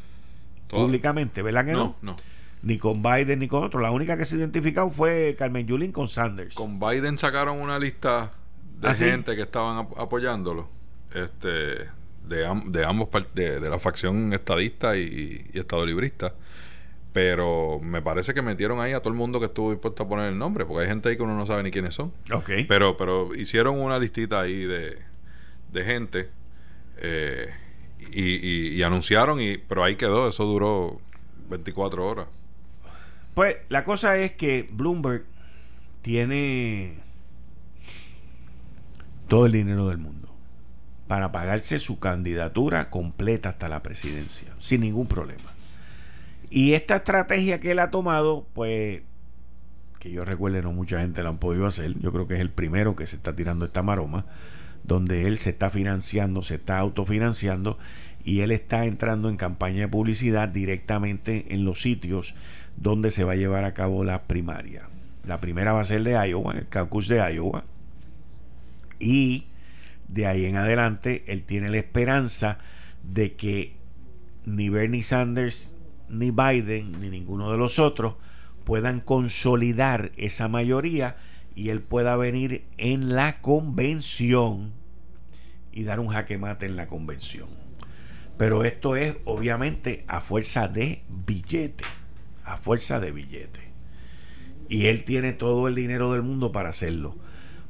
Públicamente, ¿verdad que no? No, Ni con Biden ni con otro. La única que se identificó fue Carmen Yulín con Sanders. Con Biden sacaron una lista de ¿Ah, gente que estaban apoyándolo. Este de, de ambos de, de la facción estadista y, estado librista pero me parece que metieron ahí a todo el mundo que estuvo dispuesto a poner el nombre, porque hay gente ahí que uno no sabe ni quiénes son. Okay. Pero, pero hicieron una listita ahí de, de gente eh, y, anunciaron, y, pero ahí quedó, eso duró 24 horas. Pues la cosa es que Bloomberg tiene todo el dinero del mundo para pagarse su candidatura completa hasta la presidencia, sin ningún problema. Y esta estrategia que él ha tomado, pues, que yo recuerde, no mucha gente la han podido hacer, yo creo que es el primero que se está tirando esta maroma, donde él se está financiando, se está autofinanciando y él está entrando en campaña de publicidad directamente en los sitios donde se va a llevar a cabo la primaria. La primera va a ser de Iowa, el caucus de Iowa. Y de ahí en adelante él tiene la esperanza de que ni Bernie Sanders, ni Biden, ni ninguno de los otros puedan consolidar esa mayoría y él pueda venir en la convención y dar un jaque mate en la convención. Pero esto es obviamente a fuerza de billete, a fuerza de billete. Y él tiene todo el dinero del mundo para hacerlo.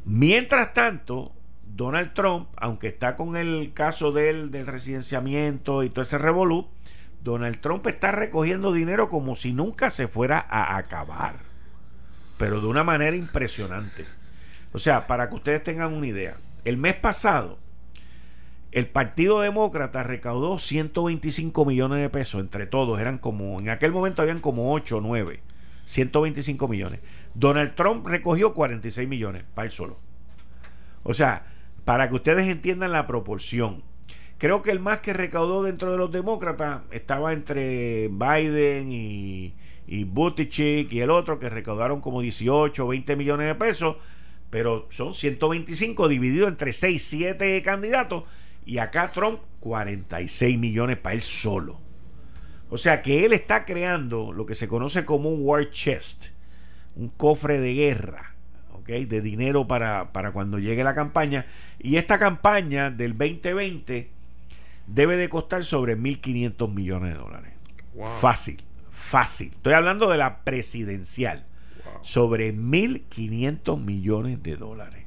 Mientras tanto, Donald Trump, aunque está con el caso del, del residenciamiento y todo ese revolú, Donald Trump está recogiendo dinero como si nunca se fuera a acabar. Pero de una manera impresionante. O sea, para que ustedes tengan una idea, el mes pasado el Partido Demócrata recaudó 125 millones de pesos entre todos. Eran como, en aquel momento habían como 8 o 9. 125 millones. Donald Trump recogió 46 millones para él solo. O sea, para que ustedes entiendan la proporción, Creo que el más que recaudó dentro de los demócratas estaba entre Biden y, y Buttigieg y el otro que recaudaron como 18 o 20 millones de pesos, pero son 125 dividido entre 6, 7 candidatos y acá Trump 46 millones para él solo. O sea que él está creando lo que se conoce como un war chest, un cofre de guerra, ¿ok? De dinero para, para cuando llegue la campaña. Y esta campaña del 2020 debe de costar sobre 1.500 millones de dólares. Fácil, fácil. Estoy hablando de la presidencial. Sobre 1.500 millones de dólares.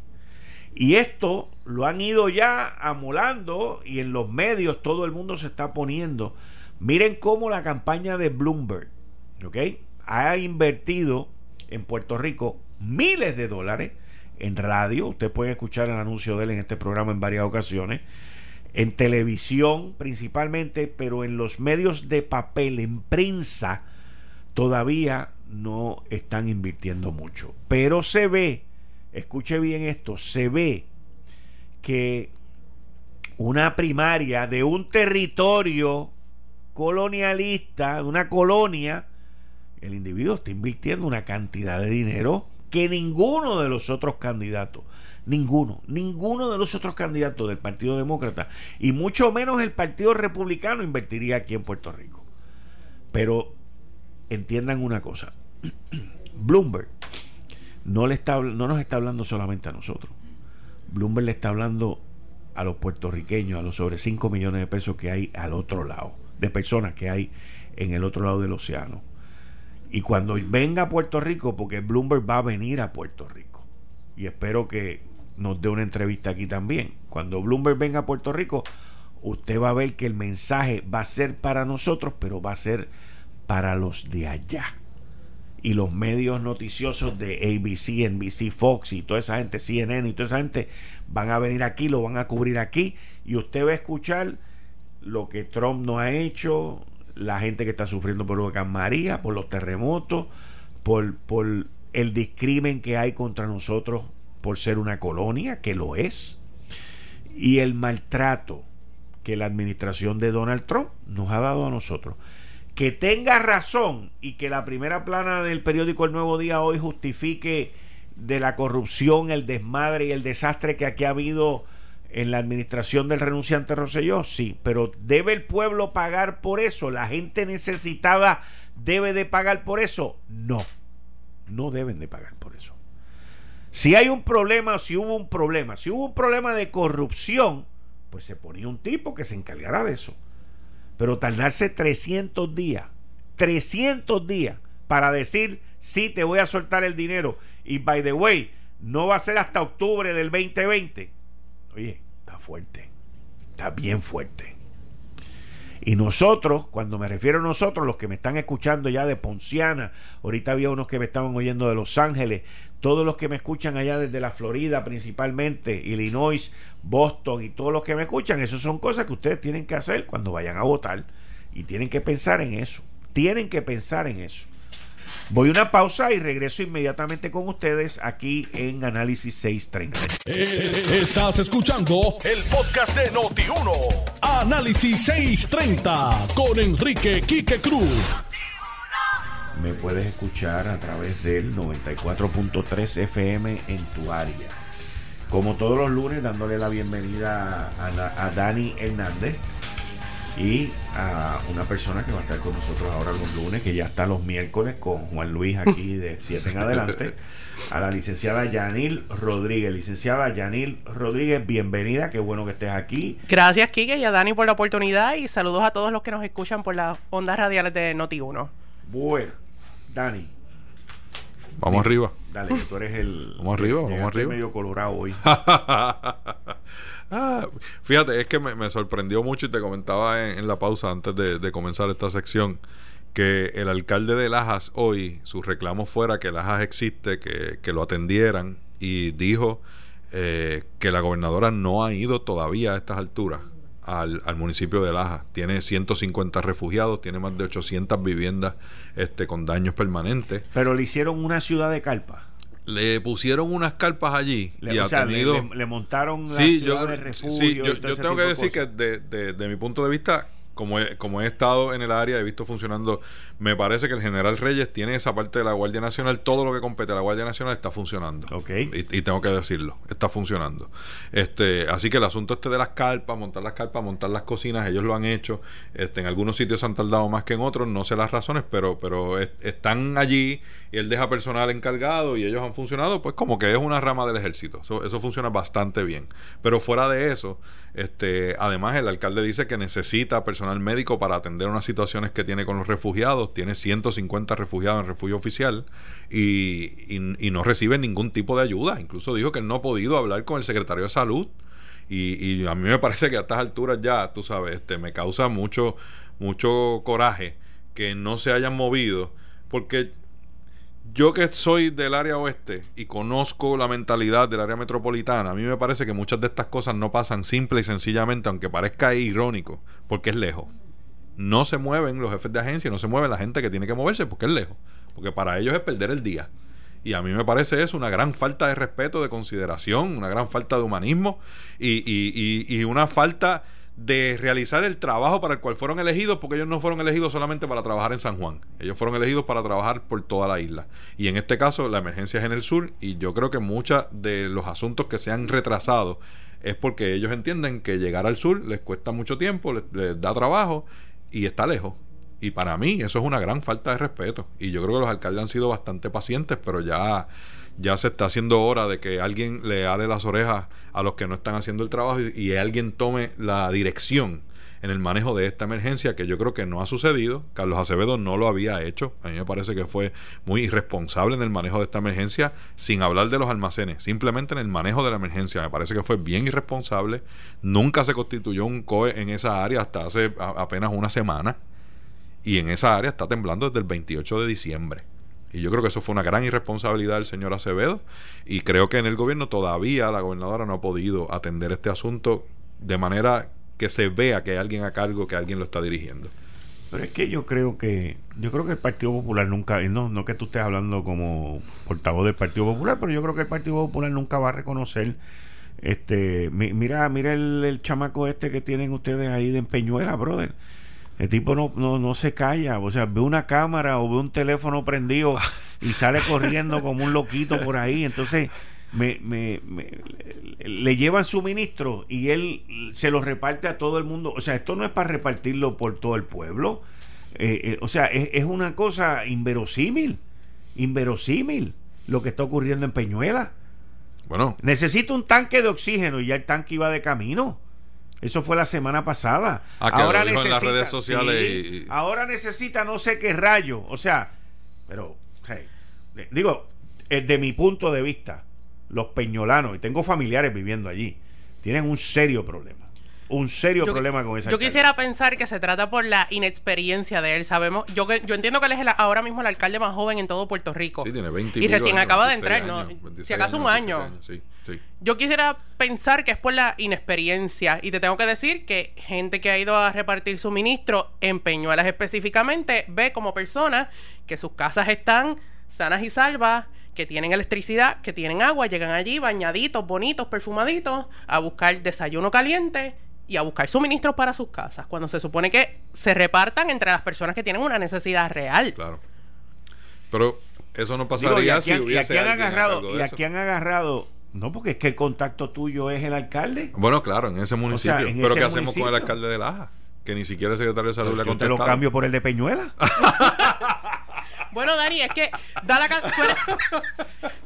Y esto lo han ido ya amolando y en los medios todo el mundo se está poniendo Miren cómo la campaña de Bloomberg ¿ok? ha invertido en Puerto Rico miles de dólares en radio. Usted puede escuchar el anuncio de él en este programa en varias ocasiones. En televisión principalmente, pero en los medios de papel, en prensa, todavía no están invirtiendo mucho. Pero se ve, escuche bien esto, se ve que una primaria de un territorio colonialista, una colonia, el individuo está invirtiendo una cantidad de dinero que ninguno de los otros candidatos, ninguno, ninguno de los otros candidatos del Partido Demócrata y mucho menos el Partido Republicano invertiría aquí en Puerto Rico. Pero entiendan una cosa, Bloomberg no, le está, no nos está hablando solamente a nosotros, Bloomberg le está hablando a los puertorriqueños, a los sobre 5 millones de pesos que hay al otro lado de personas que hay en el otro lado del océano. Y cuando venga a Puerto Rico, porque Bloomberg va a venir a Puerto Rico, y espero que nos dé una entrevista aquí también, cuando Bloomberg venga a Puerto Rico, usted va a ver que el mensaje va a ser para nosotros, pero va a ser para los de allá. Y los medios noticiosos de ABC, NBC, Fox y toda esa gente, CNN y toda esa gente, van a venir aquí, lo van a cubrir aquí, y usted va a escuchar lo que Trump no ha hecho, la gente que está sufriendo por huracán María, por los terremotos, por, por el discrimen que hay contra nosotros por ser una colonia, que lo es, y el maltrato que la administración de Donald Trump nos ha dado a nosotros. Que tenga razón y que la primera plana del periódico El Nuevo Día hoy justifique de la corrupción, el desmadre y el desastre que aquí ha habido en la administración del renunciante Roselló, sí, pero ¿debe el pueblo pagar por eso? ¿La gente necesitada debe de pagar por eso? No, no deben de pagar por eso. Si hay un problema, si hubo un problema, si hubo un problema de corrupción, pues se ponía un tipo que se encargará de eso. Pero tardarse 300 días, 300 días para decir, sí, te voy a soltar el dinero. Y by the way, no va a ser hasta octubre del 2020 Oye, está fuerte. Está bien fuerte. Y nosotros, cuando me refiero a nosotros, los que me están escuchando ya de Ponciana, ahorita había unos que me estaban oyendo de Los Ángeles, todos los que me escuchan allá desde la Florida principalmente, Illinois, Boston y todos los que me escuchan, eso son cosas que ustedes tienen que hacer cuando vayan a votar y tienen que pensar en eso. Tienen que pensar en eso. Voy a una pausa y regreso inmediatamente con ustedes aquí en Análisis 630. Eh, estás escuchando el podcast de Noti1. Análisis 630 con Enrique Quique Cruz. Me puedes escuchar a través del 94.3 FM en tu área. Como todos los lunes, dándole la bienvenida a, Dani Hernández y a una persona que va a estar con nosotros ahora los lunes, que ya está los miércoles con Juan Luis aquí de 7 en adelante, a la licenciada Yanil Rodríguez. Licenciada Yanil Rodríguez, bienvenida, qué bueno que estés aquí. Gracias, Kike y a Dani por la oportunidad y saludos a todos los que nos escuchan por las ondas radiales de Noti1. Bueno, Dani. Vamos arriba. Dale, que tú eres el. Vamos arriba, vamos arriba. medio colorado hoy. Ah, fíjate, es que me, sorprendió mucho y te comentaba en, la pausa antes de, comenzar esta sección que el alcalde de Lajas hoy, su reclamo fuera que Lajas existe, que, lo atendieran y dijo eh, que la gobernadora no ha ido todavía a estas alturas al, municipio de Lajas. Tiene 150 refugiados, tiene más de 800 viviendas este, con daños permanentes. Pero le hicieron una ciudad de calpa. Le pusieron unas carpas allí le, y o ha sea, tenido... le, le, montaron sí, la ciudad yo, de refugio sí, yo, yo tengo que de decir que cosas. de, de, de mi punto de vista como he, como he estado en el área, he visto funcionando, me parece que el general Reyes tiene esa parte de la Guardia Nacional, todo lo que compete a la Guardia Nacional está funcionando. Ok. Y, y tengo que decirlo, está funcionando. Este, así que el asunto este de las carpas, montar las carpas, montar las cocinas, ellos lo han hecho. Este, en algunos sitios se han tardado más que en otros, no sé las razones, pero, pero es- están allí y él deja personal encargado y ellos han funcionado, pues como que es una rama del ejército. Eso, eso funciona bastante bien. Pero fuera de eso, este, además el alcalde dice que necesita personal médico para atender unas situaciones que tiene con los refugiados. Tiene 150 refugiados en refugio oficial y, no recibe ningún tipo de ayuda. Incluso dijo que él no ha podido hablar con el secretario de salud. Y, y a mí me parece que a estas alturas ya, tú sabes, este, me causa mucho, mucho coraje que no se hayan movido. Porque yo que soy del área oeste y conozco la mentalidad del área metropolitana, a mí me parece que muchas de estas cosas no pasan simple y sencillamente, aunque parezca irónico, porque es lejos. No se mueven los jefes de agencia, no se mueve la gente que tiene que moverse porque es lejos. Porque para ellos es perder el día. Y a mí me parece eso una gran falta de respeto, de consideración, una gran falta de humanismo y, y- y- y una falta de realizar el trabajo para el cual fueron elegidos, porque ellos no fueron elegidos solamente para trabajar en San Juan, ellos fueron elegidos para trabajar por toda la isla. Y en este caso la emergencia es en el sur y yo creo que muchos de los asuntos que se han retrasado es porque ellos entienden que llegar al sur les cuesta mucho tiempo, les da trabajo y está lejos. Y para mí eso es una gran falta de respeto. Y yo creo que los alcaldes han sido bastante pacientes, pero ya, ya se está haciendo hora de que alguien le ale las orejas a los que no están haciendo el trabajo y, y alguien tome la dirección en el manejo de esta emergencia que yo creo que no ha sucedido. Carlos Acevedo no lo había hecho. A mí me parece que fue muy irresponsable en el manejo de esta emergencia, sin hablar de los almacenes, simplemente en el manejo de la emergencia. Me parece que fue bien irresponsable. Nunca se constituyó un COE en esa área hasta hace apenas una semana. Y en esa área está temblando desde el 28 de diciembre. Y yo creo que eso fue una gran irresponsabilidad del señor Acevedo. Y creo que en el gobierno todavía la gobernadora no ha podido atender este asunto de manera que se vea que hay alguien a cargo, que alguien lo está dirigiendo. Pero es que yo creo que yo creo que el Partido Popular nunca, no, no que tú estés hablando como portavoz del Partido Popular, pero yo creo que el Partido Popular nunca va a reconocer este mi- mira mira el, el chamaco este que tienen ustedes ahí de Empeñuela, brother. El tipo no, no, no se calla, o sea, ve una cámara o ve un teléfono prendido y sale corriendo como un loquito por ahí. Entonces, me, me, me- le, le llevan suministro y él se los reparte a todo el mundo. O sea, esto no es para repartirlo por todo el pueblo. Eh, eh, o sea, es, es una cosa inverosímil, inverosímil lo que está ocurriendo en Peñuela. Bueno, Necesito un tanque de oxígeno y ya el tanque iba de camino. Eso fue la semana pasada. Ah, dijo en las redes sociales sí, y- Ahora necesita no sé qué rayo. O sea, pero, hey, eh, digo, desde mi punto de vista, los peñolanos, y tengo familiares viviendo allí, tienen un serio problema. Un serio Yo- problema con esa Yo quisiera pensar que se trata por la inexperiencia de él. Sabemos, yo que- yo entiendo que él es el- ahora mismo el alcalde más joven en todo Puerto Rico. sí, tiene 20 y recién años, acaba de 26 entrar, ¿no? años, 26 si acaso un año. 27 años, Sí, sí. Yo quisiera pensar que es por la inexperiencia. Y te tengo que decir que gente que ha ido a repartir suministro en Peñuelas específicamente ve como personas que sus casas están sanas y salvas, que tienen electricidad, que tienen agua, llegan allí bañaditos, bonitos, perfumaditos, a buscar desayuno caliente y a buscar suministros para sus casas. Cuando se supone que se repartan entre las personas que tienen una necesidad real. Claro. Pero eso no Digo, pasaría y aquí, si han- y hubiese aquí han agarrado, y aquí han agarrado, no porque es que el contacto tuyo es el alcalde. Bueno, claro, en ese municipio. en Pero ese ¿qué hacemos con el alcalde de Laja? Que ni siquiera el secretario de salud le ha Yo te lo contestado. cambio por el de Peñuela. Bueno, Dani, es que da la tú, eres,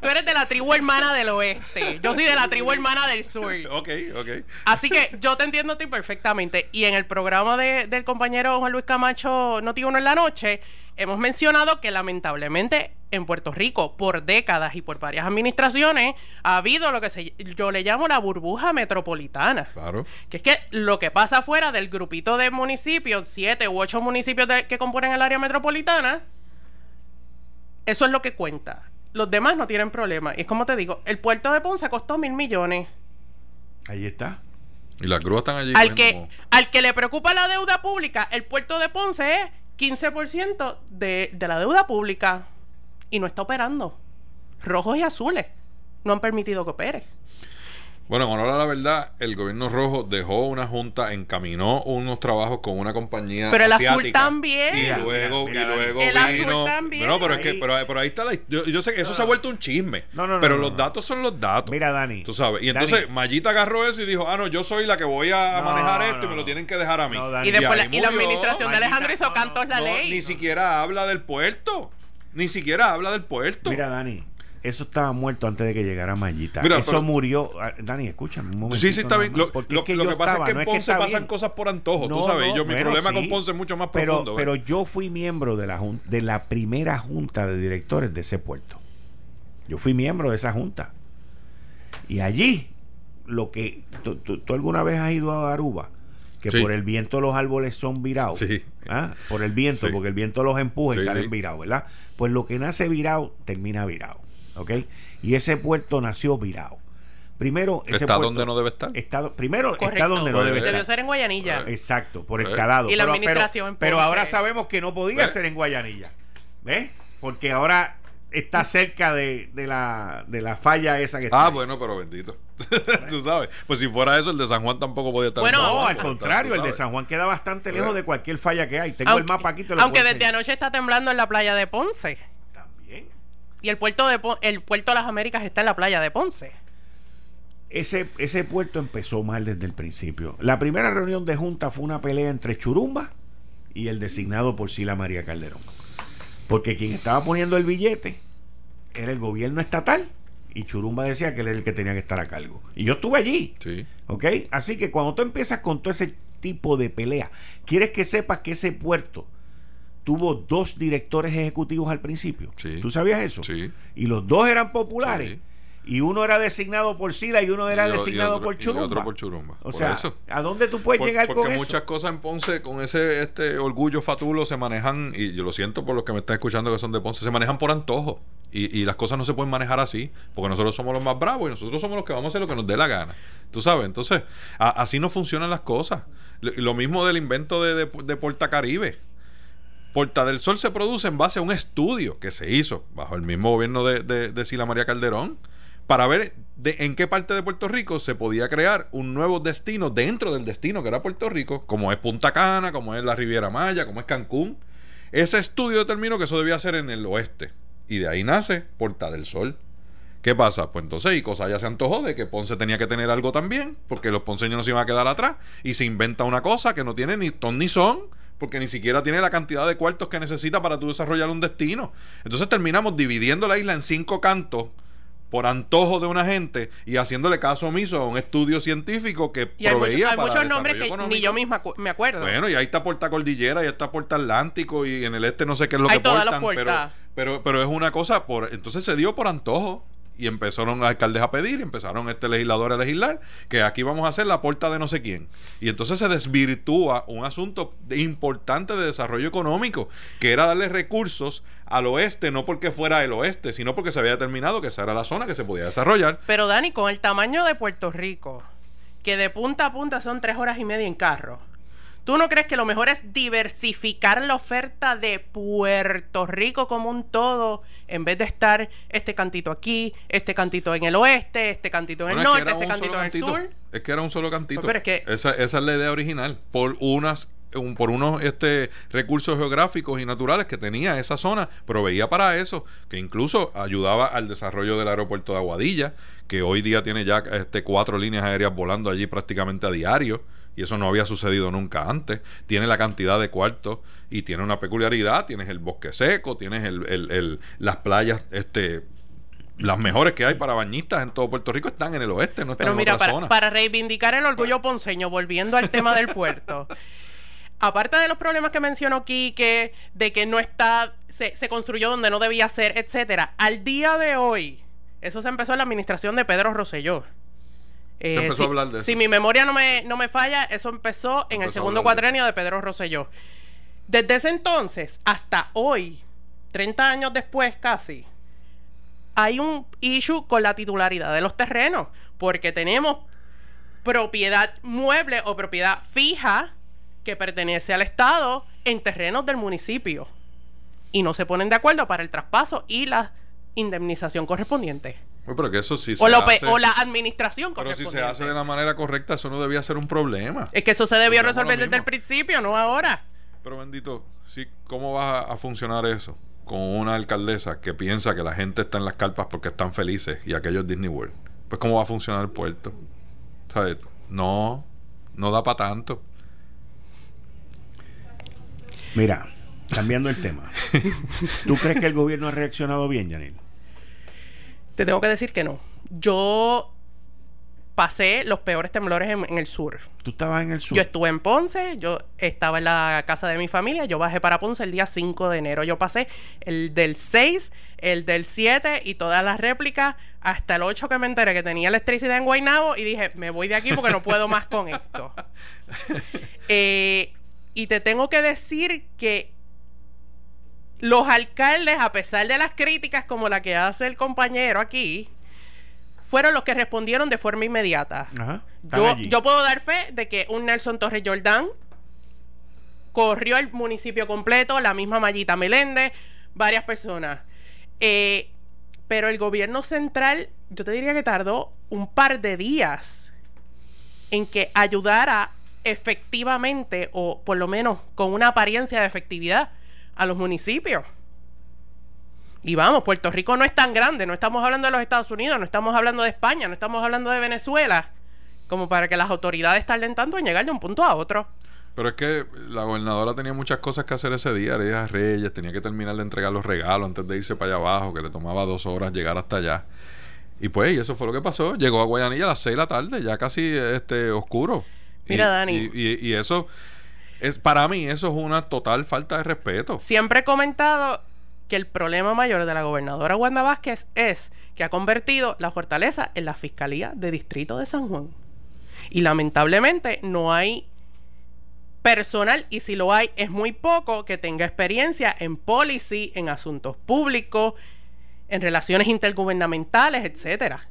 tú eres de la tribu hermana del oeste. Yo soy de la tribu hermana del sur. Ok, ok. Así que yo te entiendo a ti perfectamente. Y en el programa de- del compañero Juan Luis Camacho Noti Uno en la noche, hemos mencionado que lamentablemente en Puerto Rico, por décadas y por varias administraciones, ha habido lo que se, yo le llamo la burbuja metropolitana. Claro. Que es que lo que pasa fuera del grupito de municipios, siete u ocho municipios de- que componen el área metropolitana, eso es lo que cuenta. Los demás no tienen problema. Y es como te digo, el puerto de Ponce costó mil millones. Ahí está. Y las grúas están allí. Al que, como- al que le preocupa la deuda pública, el puerto de Ponce es 15% de, de la deuda pública. Y no está operando. rojos y azules no han permitido que opere. Bueno, en honor a la verdad, el gobierno rojo dejó una junta, encaminó unos trabajos con una compañía. Pero el azul también. Y luego, y luego el azul también. No, pero es que, pero, ahí está la, yo, sé que eso se ha vuelto un chisme. No, no, no. Pero los datos son los datos. Mira, Dani. Tú sabes. Y entonces Mayita agarró eso y dijo, ah, no, yo soy la que voy a manejar esto y me lo tienen que dejar a mí. y después la, y la administración de Alejandro hizo cantos la ley. Ni siquiera habla del puerto. Ni siquiera habla del puerto. Mira, Dani, eso estaba muerto antes de que llegara Mayita. eso murió. Ah, Dani, escúchame un momento. Sí, sí, está bien. Lo, que, pasa es que en Ponce pasan cosas por antojo, tú sabes. yo, mi problema con Ponce es mucho más profundo. Pero yo fui miembro de la, de la primera junta de directores de ese puerto. Yo fui miembro de esa junta. Y allí, lo que. ¿Tú, alguna vez has ido a Aruba? Que por el viento los árboles son virados. Sí. ¿Ah? Por el viento, porque el viento los empuja y salen virados, ¿verdad? Pues lo que nace virado, termina virado. ¿Ok? Y ese puerto nació virado. Primero, ese está donde no debe estar. Está, primero, está donde no debe estar. Debió ser en Guayanilla. Exacto, por el calado. Y la administración. Pero, ahora sabemos que no podía ser en Guayanilla. ¿Ves? Porque ahora está cerca de, la, de la falla esa que está. Ah, bueno, pero bendito. tú sabes. Pues si fuera eso, el de San Juan tampoco podía estar. Bueno, no, al contrario, el de San Juan queda bastante lejos de cualquier falla que hay. Tengo el mapa aquí. Te lo aunque desde anoche está temblando en la playa de Ponce. Y el puerto de el puerto de las Américas está en la playa de Ponce. Ese, ese puerto empezó mal desde el principio. La primera reunión de junta fue una pelea entre Churumba y el designado por Sila María Calderón. Porque quien estaba poniendo el billete era el gobierno estatal y Churumba decía que él era el que tenía que estar a cargo. Y yo estuve allí. Sí. ¿Ok? Así que cuando tú empiezas con todo ese tipo de pelea, quieres que sepas que ese puerto tuvo dos directores ejecutivos al principio. ¿Tú sabías eso? Sí. Y los dos eran populares. Y uno era designado por Sila y uno era designado por Churumba. otro por Churumba. O sea, ¿a dónde tú puedes llegar con eso? Porque muchas cosas en Ponce, con ese este orgullo fatulo, se manejan, y yo lo siento por los que me están escuchando que son de Ponce, se manejan por antojo. Y, y las cosas no se pueden manejar así, porque nosotros somos los más bravos y nosotros somos los que vamos a hacer lo que nos dé la gana. Tú sabes, entonces, así no funcionan las cosas. Lo, mismo del invento de, de, de Porta Caribe Porta del Sol se produce en base a un estudio que se hizo bajo el mismo gobierno de, de, Sila María Calderón para ver en qué parte de Puerto Rico se podía crear un nuevo destino dentro del destino que era Puerto Rico, como es Punta Cana, como es la Riviera Maya, como es Cancún. Ese estudio determinó que eso debía ser en el oeste. Y de ahí nace Porta del Sol. ¿Qué pasa? Pues entonces y cosa ya se antojó de que Ponce tenía que tener algo también, porque los ponceños no se iban a quedar atrás, y se inventa una cosa que no tiene ni ton ni son, porque ni siquiera tiene la cantidad de cuartos que necesita para tú desarrollar un destino. Entonces terminamos dividiendo la isla en cinco cantos por antojo de una gente y haciéndole caso omiso a un estudio científico que proveía hay muchos nombres que ni yo misma me acuerdo. Bueno, y ahí está Puerta Cordillera, y está Puerta Atlántico y en el este no sé qué es lo que portan, pero, pero pero es una cosa por entonces se dio por antojo y empezaron los alcaldes a pedir, empezaron este legislador a legislar, que aquí vamos a hacer la puerta de no sé quién. Y entonces se desvirtúa un asunto importante de desarrollo económico, que era darle recursos al oeste, no porque fuera el oeste, sino porque se había determinado que esa era la zona que se podía desarrollar. Pero Dani, con el tamaño de Puerto Rico, que de punta a punta son tres horas y media en carro, ¿Tú no crees que lo mejor es diversificar la oferta de Puerto Rico como un todo en vez de estar este cantito aquí, este cantito en el oeste, este cantito en el norte, este cantito en el sur? Es que era un solo cantito. Pues, esa, esa es la idea original. Por unas por unos este, recursos geográficos y naturales que tenía esa zona, proveía para eso, que incluso ayudaba al desarrollo del aeropuerto de Aguadilla, que hoy día tiene ya este, cuatro líneas aéreas volando allí prácticamente a diario y eso no había sucedido nunca antes. Tiene la cantidad de cuartos y tiene una peculiaridad, tienes el bosque seco, tienes el, el, las playas, este las mejores que hay para bañistas en todo Puerto Rico están en el oeste, no están Pero mira, para, para reivindicar el orgullo ponceño, volviendo al tema del puerto. aparte de los problemas que mencionó Quique, de que no está, se, se, construyó donde no debía ser, etcétera, al día de hoy, eso se empezó en la administración de Pedro Rosselló. Eh, si, si mi memoria no me, no me falla, eso empezó en el segundo cuatrenio de Pedro Rosselló. Desde ese entonces hasta hoy, 30 años después casi, hay un issue con la titularidad de los terrenos, porque tenemos propiedad mueble o propiedad fija que pertenece al Estado en terrenos del municipio. Y no se ponen de acuerdo para el traspaso y la indemnización correspondiente. Pero que eso sí se o, hace, o la administración Pero si se hace de la manera correcta, eso no debía ser un problema. Es que eso se debió resolver desde el principio, no ahora. Pero bendito, sí, ¿cómo va a funcionar eso? Con una alcaldesa que piensa que la gente está en las carpas porque están felices y aquello es Disney World. Pues ¿cómo va a funcionar el puerto? ¿Sabes? No, no da para tanto. Mira, cambiando el tema. ¿Tú crees que el gobierno ha reaccionado bien, Yanil? Te tengo que decir que no. Yo pasé los peores temblores en, el sur. ¿Tú estabas en el sur? Yo estuve en Ponce, yo estaba en la casa de mi familia, yo bajé para Ponce el día 5 de enero. Yo pasé el del 6, el del 7 y todas las réplicas hasta el 8 que me enteré que tenía electricidad en Guaynabo y dije, me voy de aquí porque no puedo más con esto. Eh, y te tengo que decir que los alcaldes, a pesar de las críticas como la que hace el compañero aquí, fueron los que respondieron de forma inmediata. yo, puedo dar fe de que un Nelson Torres Jordán corrió el municipio completo, la misma Mallita Meléndez, varias personas. Eh, pero el gobierno central, yo te diría que tardó un par de días en que ayudara efectivamente, o por lo menos con una apariencia de efectividad, a los municipios. Y vamos, Puerto Rico no es tan grande, no estamos hablando de los Estados Unidos, no estamos hablando de España, no estamos hablando de Venezuela, como para que las autoridades tarden tanto en llegar de un punto a otro. Pero es que la gobernadora tenía muchas cosas que hacer ese día, era Reyes, tenía que terminar de entregar los regalos antes de irse para allá abajo, que le tomaba dos horas llegar hasta allá. Y pues, y eso fue lo que pasó. Llegó a Guayanilla a las seis de la tarde, ya casi este oscuro. Mira, Dani. Y, y, eso, es para mí, eso es una total falta de respeto. Siempre he comentado que el problema mayor de la gobernadora Wanda Vázquez es que ha convertido la fortaleza en la Fiscalía de Distrito de San Juan. Y lamentablemente no hay personal, y si lo hay, es muy poco, que tenga experiencia en policy, en asuntos públicos, en relaciones intergubernamentales, etcétera.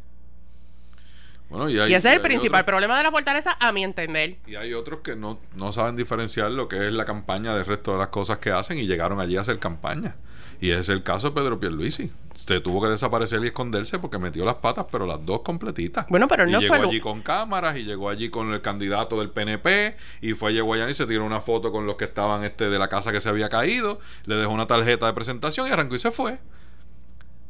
Y, ese es el principal problema de la fortaleza, a mi entender. Y hay otros que no, no saben diferenciar lo que es la campaña del resto de las cosas que hacen y llegaron allí a hacer campaña. Y es el caso de Pedro Pierluisi. Usted tuvo que desaparecer y esconderse porque metió las patas, pero las dos completitas. Bueno, pero y no llegó allí con cámaras y llegó allí con el candidato del PNP y fue llegó allá y se tiró una foto con los que estaban este de la casa que se había caído, le dejó una tarjeta de presentación y arrancó y se fue.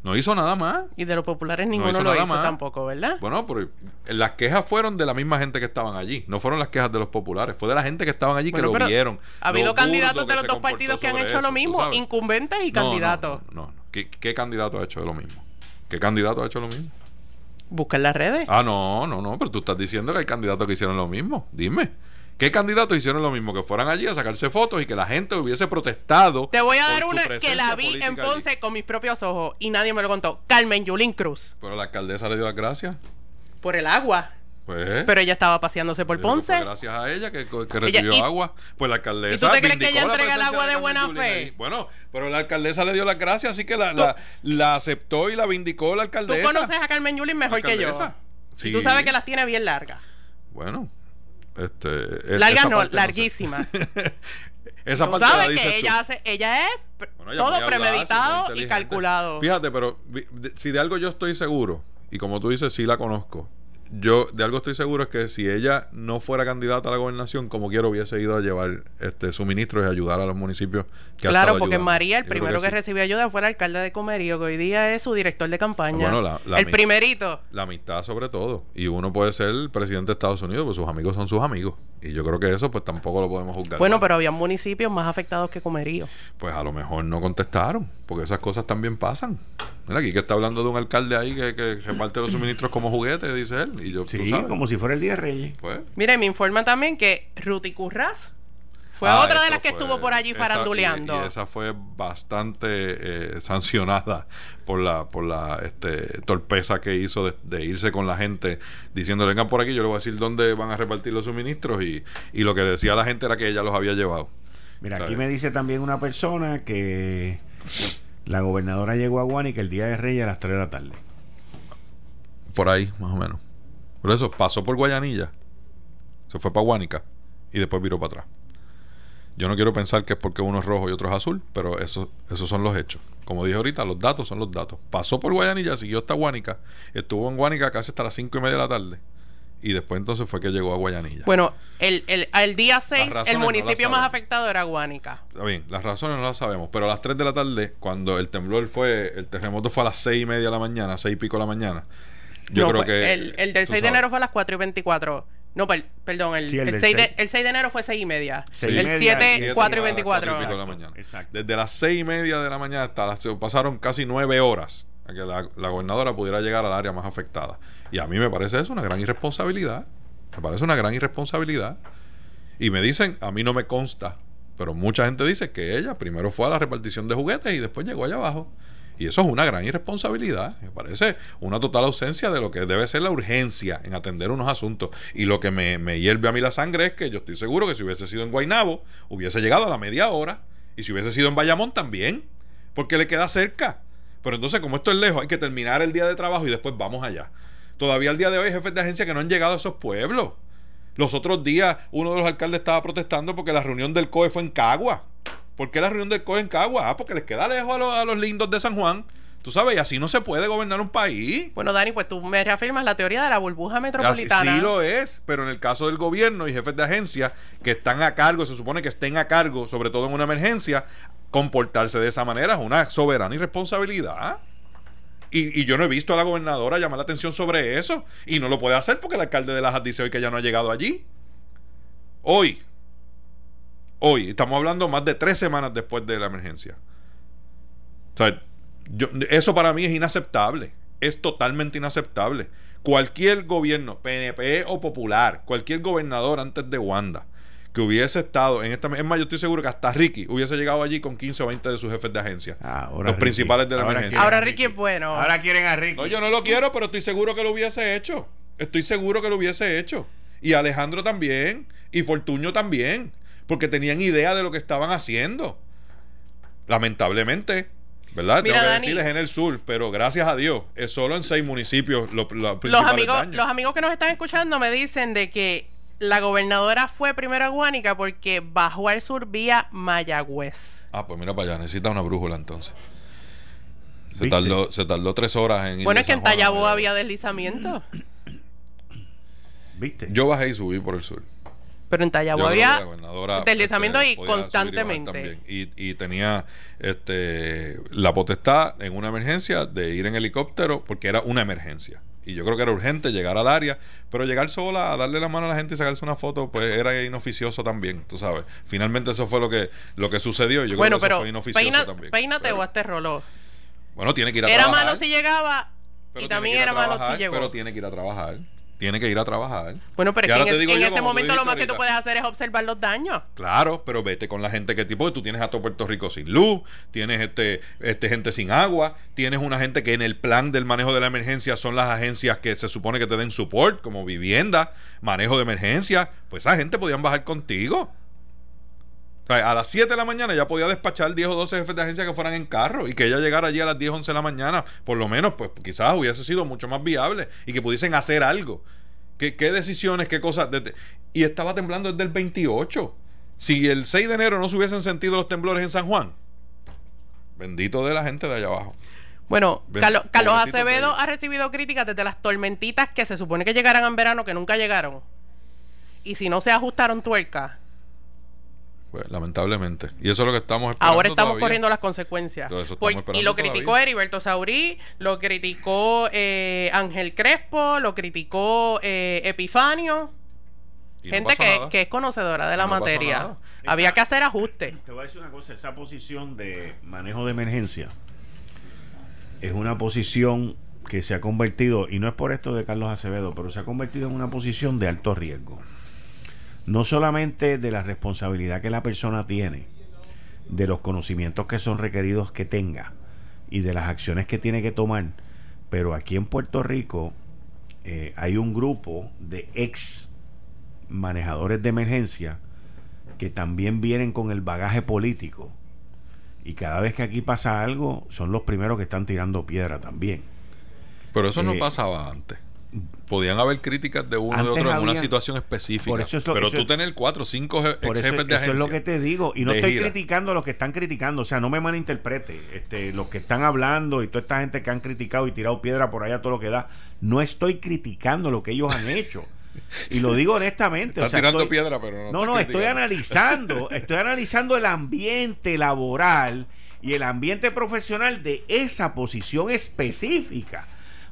No hizo nada más. Y de los populares ninguno lo hizo tampoco, ¿verdad? Bueno, pero las quejas fueron de la misma gente que estaban allí. No fueron las quejas de los populares. Fue de la gente que estaban allí que lo vieron. Ha habido candidatos de los dos partidos que han hecho lo mismo, incumbentes y candidatos. No, no, ¿Qué, ¿Qué, candidato ha hecho lo mismo? ¿Qué candidato ha hecho lo mismo? Busca las redes. Ah, no, no, no. Pero tú estás diciendo que hay candidatos que hicieron lo mismo. Dime. ¿Qué candidatos hicieron lo mismo? Que fueran allí a sacarse fotos y que la gente hubiese protestado. Te voy a dar una que la vi en Ponce con mis propios ojos y nadie me lo contó. Carmen Yulín Cruz. Pero la alcaldesa le dio las gracias. Por el agua. Pues, pero ella estaba paseándose por Ponce. gracias a ella que, recibió agua. Pues la alcaldesa. ¿Y tú te crees que ella entrega el agua de, buena fe? Bueno, pero la alcaldesa le dio las gracias, así que la, la, aceptó y la vindicó la alcaldesa. Tú conoces a Carmen Yulín mejor que yo. Sí. Y tú sabes que las tiene bien largas. Bueno, este, e- Larga no, larguísima. esa parte sabes que ella, hace, ella es todo premeditado y calculado. Fíjate, pero si de algo yo estoy seguro, y como tú dices, sí la conozco, yo de algo estoy seguro es que si ella no fuera candidata a la gobernación, como quiero, hubiese ido a llevar este suministros y ayudar a los municipios que Claro, porque María, el primero que, recibió ayuda fue el alcalde de Comerío, que hoy día es su director de campaña. el primerito. La amistad sobre todo. Y uno puede ser el presidente de Estados Unidos, pues sus amigos son sus amigos. Y yo creo que eso pues tampoco lo podemos juzgar. Bueno, pero había municipios más afectados que Comerío. Pues a lo mejor no contestaron, porque esas cosas también pasan. Mira, aquí que está hablando de un alcalde ahí que, que reparte los suministros como juguete, dice él. Y yo, sí, como si fuera el Día de Reyes. Pues. Mire, me informan también que Ruti Curras fue ah, otra de las que estuvo por allí faranduleando. Y, esa fue bastante eh, sancionada por la por la este, torpeza que hizo de, irse con la gente diciendo vengan por aquí, yo le voy a decir dónde van a repartir los suministros y, y lo que decía la gente era que ella los había llevado. Mira, aquí me dice también una persona que la gobernadora llegó a Guanica el día de Reyes a las 3 de la tarde. Por ahí, más o menos. Por eso pasó por Guayanilla, se fue para Guánica y después viró para atrás. Yo no quiero pensar que es porque uno es rojo y otro es azul, pero eso, esos son los hechos. Como dije ahorita, los datos son los datos. Pasó por Guayanilla, siguió hasta Guánica, estuvo en Guánica casi hasta las cinco y media de la tarde. Y después entonces fue que llegó a Guayanilla. Bueno, el, el, día 6, el municipio más afectado era Guánica. Está bien, las razones no las sabemos, pero a las 3 de la tarde, cuando el temblor fue, el terremoto fue a las seis y media de la mañana, seis y pico de la mañana. Yo creo que. El, el del 6 de enero fue a las 4 y 24. No, perdón, el, el, 6 de, el, 6 de, enero fue 6 y media. el 7, 4 y 24. de la mañana. Desde las 6 y media de la mañana hasta las, pasaron casi 9 horas a que la, la, gobernadora pudiera llegar al área más afectada. Y a mí me parece eso una gran irresponsabilidad. Me parece una gran irresponsabilidad. Y me dicen, a mí no me consta, pero mucha gente dice que ella primero fue a la repartición de juguetes y después llegó allá abajo. Y eso es una gran irresponsabilidad. Me parece una total ausencia de lo que debe ser la urgencia en atender unos asuntos. Y lo que me, me hierve a mí la sangre es que yo estoy seguro que si hubiese sido en Guaynabo, hubiese llegado a la media hora. Y si hubiese sido en Bayamón también. Porque le queda cerca. Pero entonces, como esto es lejos, hay que terminar el día de trabajo y después vamos allá. Todavía al día de hoy hay jefes de agencia que no han llegado a esos pueblos. Los otros días, uno de los alcaldes estaba protestando porque la reunión del COE fue en Cagua. ¿Por qué la reunión del COE en Cagua? Ah, porque les queda lejos a los, lindos de San Juan. Tú sabes, y así no se puede gobernar un país. Bueno, Dani, pues tú me reafirmas la teoría de la burbuja metropolitana. Así, sí lo es, pero en el caso del gobierno y jefes de agencia que están a cargo, se supone que estén a cargo, sobre todo en una emergencia, comportarse de esa manera es una soberana irresponsabilidad. Y, yo no he visto a la gobernadora llamar la atención sobre eso. Y no lo puede hacer porque el alcalde de Lajas dice hoy que ya no ha llegado allí. Hoy, Hoy, estamos hablando más de tres semanas después de la emergencia. Eso para mí es inaceptable. Es totalmente inaceptable. Cualquier gobierno, PNP o popular, cualquier gobernador antes de Wanda, que hubiese estado en esta. Es más, yo estoy seguro que hasta Ricky hubiese llegado allí con 15 o 20 de sus jefes de agencia. los principales de la emergencia. Ahora Ricky es bueno. Ahora quieren a Ricky. No, yo no lo quiero, pero estoy seguro que lo hubiese hecho. Estoy seguro que lo hubiese hecho. Y Alejandro también. Y Fortuño también porque tenían idea de lo que estaban haciendo. Lamentablemente, ¿verdad? Tengo que decirles en el sur, pero gracias a Dios, es solo en seis municipios los amigos, Los amigos que nos están escuchando me dicen de que la gobernadora fue primero a Guánica porque bajó al sur vía Mayagüez. Ah, pues mira para allá, necesita una brújula entonces. Se tardó, se tardó, tres horas en Bueno, es que en Tallabó había deslizamiento. ¿Viste? Yo bajé y subí por el sur. Pero en Tallabo había deslizamiento ahí constantemente. Y, y, tenía este, la potestad en una emergencia de ir en helicóptero porque era una emergencia. Y yo creo que era urgente llegar al área, pero llegar sola a darle la mano a la gente y sacarse una foto, pues era inoficioso también, tú sabes. Finalmente eso fue lo que lo que sucedió. Y yo bueno, creo que pero eso fue inoficioso también. Peínate o hazte rollo. Bueno, tiene que ir a era trabajar. Era malo si llegaba y también era malo si llegó. Pero tiene que ir a trabajar tiene que ir a trabajar. Bueno, pero es que en, ese momento lo más que tú puedes hacer es observar los daños. Claro, pero vete con la gente que tipo, tú tienes a todo Puerto Rico sin luz, tienes este, este gente sin agua, tienes una gente que en el plan del manejo de la emergencia son las agencias que se supone que te den support, como vivienda, manejo de emergencia, pues esa gente podían bajar contigo. A las 7 de la mañana ya podía despachar 10 o 12 jefes de agencia que fueran en carro y que ella llegara allí a las 10 o 11 de la mañana, por lo menos, pues quizás hubiese sido mucho más viable y que pudiesen hacer algo. ¿Qué, decisiones, qué cosas? y estaba temblando desde el 28. Si el 6 de enero no se hubiesen sentido los temblores en San Juan, bendito de la gente de allá abajo. Bueno, Carlos, Acevedo ha recibido críticas desde las tormentitas que se supone que llegaran en verano, que nunca llegaron. Y si no se ajustaron tuercas, pues, lamentablemente. Y eso es lo que estamos esperando. Ahora estamos corriendo las consecuencias. y lo criticó Heriberto Saurí, lo criticó eh, Ángel Crespo, lo criticó eh, Epifanio. Gente que, es conocedora de la materia. Había que hacer ajustes. Te voy a decir una cosa: esa posición de manejo de emergencia es una posición que se ha convertido, y no es por esto de Carlos Acevedo, pero se ha convertido en una posición de alto riesgo no solamente de la responsabilidad que la persona tiene, de los conocimientos que son requeridos que tenga y de las acciones que tiene que tomar, pero aquí en Puerto Rico eh, hay un grupo de ex manejadores de emergencia que también vienen con el bagaje político y cada vez que aquí pasa algo son los primeros que están tirando piedra también. Pero eso no eh, pasaba antes. Podían haber críticas de uno de otro en una situación específica. pero tú tener cuatro o cinco ex jefes de agencia. Eso es lo que te digo. Y no estoy criticando a los que están criticando. O sea, no me malinterprete. Este, los que están hablando y toda esta gente que han criticado y tirado piedra por allá, todo lo que da. No estoy criticando lo que ellos han hecho. Y lo digo honestamente. Están tirando piedra, pero no. No, no, estoy analizando. Estoy analizando el ambiente laboral y el ambiente profesional de esa posición específica.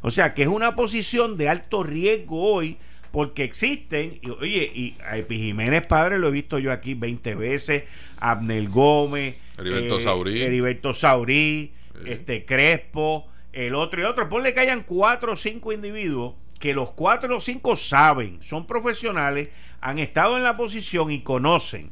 O sea, que es una posición de alto riesgo hoy porque existen, y, oye, y a Epi Jiménez Padre lo he visto yo aquí 20 veces, Abnel Gómez, Heriberto eh, Saurí, Heriberto Saurí este Crespo, el otro y otro. Ponle que hayan cuatro o cinco individuos que los cuatro o cinco saben, son profesionales, han estado en la posición y conocen.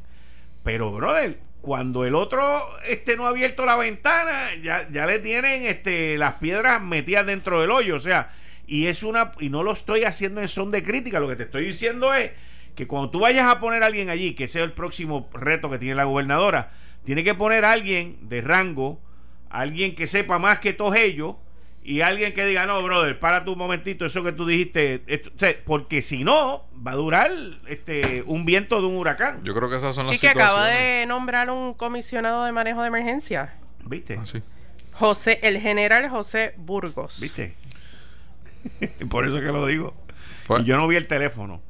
Pero, brother, cuando el otro este, no ha abierto la ventana, ya, ya le tienen este, las piedras metidas dentro del hoyo. O sea, y es una, y no lo estoy haciendo en son de crítica, lo que te estoy diciendo es que cuando tú vayas a poner a alguien allí, que sea el próximo reto que tiene la gobernadora, tiene que poner a alguien de rango, alguien que sepa más que todos ellos, y alguien que diga, no, brother, para tu un momentito, eso que tú dijiste, porque si no, va a durar este un viento de un huracán. Yo creo que esas son las y que acaba de nombrar un comisionado de manejo de emergencia. ¿Viste? Ah, José, el general José Burgos. ¿Viste? Por eso que lo digo. Pues- y yo no vi el teléfono.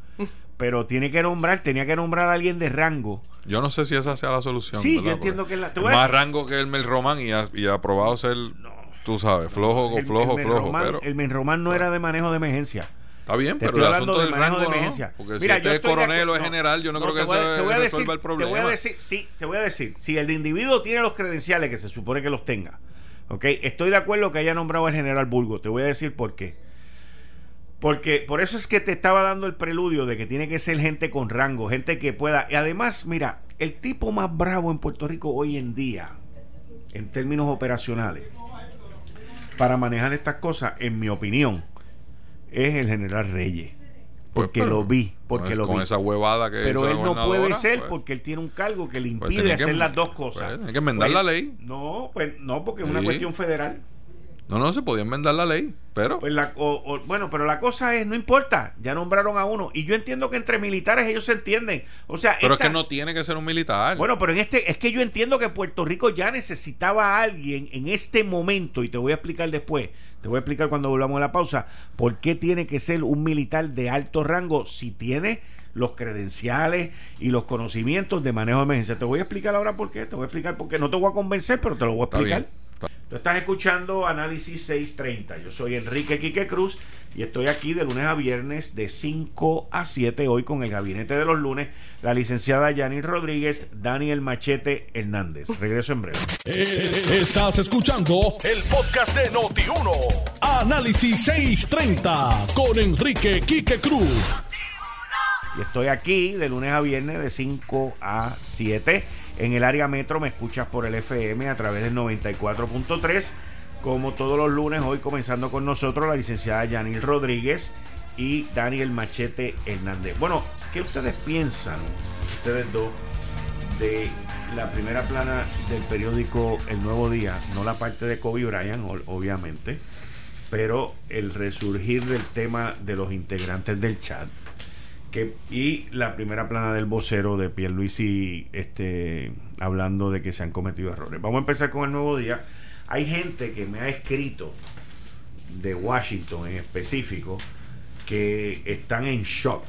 Pero tiene que nombrar, tenía que nombrar a alguien de rango. Yo no sé si esa sea la solución. Sí, yo entiendo que es la. más rango que el Mel Román y, ha, y aprobado ser Tú sabes, flojo, flojo, flojo. pero... El Menromán no era de manejo de emergencia. Está bien, pero el asunto del rango de emergencia. Porque Mira, si este es coronel o es general, yo no, creo que eso resuelva el problema. Te voy a decir, sí, te voy a decir, si el de individuo tiene los credenciales que se supone que los tenga, ¿ok? Estoy de acuerdo que haya nombrado al general Bulgo. Te voy a decir por qué. Porque por eso es que te estaba dando el preludio de que tiene que ser gente con rango, gente que pueda. Y además, mira, el tipo más bravo en Puerto Rico hoy en día, en términos operacionales, para manejar estas cosas, en mi opinión, es el general Reyes. Pues, porque lo vi, porque lo con esa huevada que Pero él no puede ser pues. porque él tiene un cargo que le pues impide hacer las dos cosas. hay que enmendar la ley. No, pues no, porque es una cuestión federal. No, no, se podía enmendar la ley, pero... Pues la, bueno, pero la cosa es, no importa, ya nombraron a uno. Y yo entiendo que entre militares ellos se entienden. O sea... Pero es que no tiene que ser un militar. Bueno, pero en este, es que yo entiendo que Puerto Rico ya necesitaba a alguien en este momento, y te voy a explicar después, te voy a explicar cuando volvamos a la pausa, por qué tiene que ser un militar de alto rango si tiene los credenciales y los conocimientos de manejo de emergencia. Te voy a explicar ahora por qué, te voy a explicar por qué. No te voy a convencer, pero te lo voy a explicar. Tú estás escuchando Análisis 630. Yo soy Enrique Quique Cruz y estoy aquí de lunes a viernes de 5 a 7 hoy con el gabinete de los lunes, la licenciada Yanni Rodríguez, Daniel Machete Hernández. Regreso en breve. Eh, estás escuchando el podcast de Noti1. Análisis 630 con Enrique Quique Cruz. Y estoy aquí de lunes a viernes de 5 a 7 en el área metro me escuchas por el FM a través del 94.3. Como todos los lunes, hoy comenzando con nosotros la licenciada Yanil Rodríguez y Daniel Machete Hernández. Bueno, ¿qué ustedes piensan, ustedes dos, de la primera plana del periódico El Nuevo Día? No la parte de Kobe Bryant, obviamente, pero el resurgir del tema de los integrantes del chat y la primera plana del vocero de Pierluisi este, hablando de que se han cometido errores. Vamos a empezar con el nuevo día. Hay gente que me ha escrito de Washington en específico que están en shock.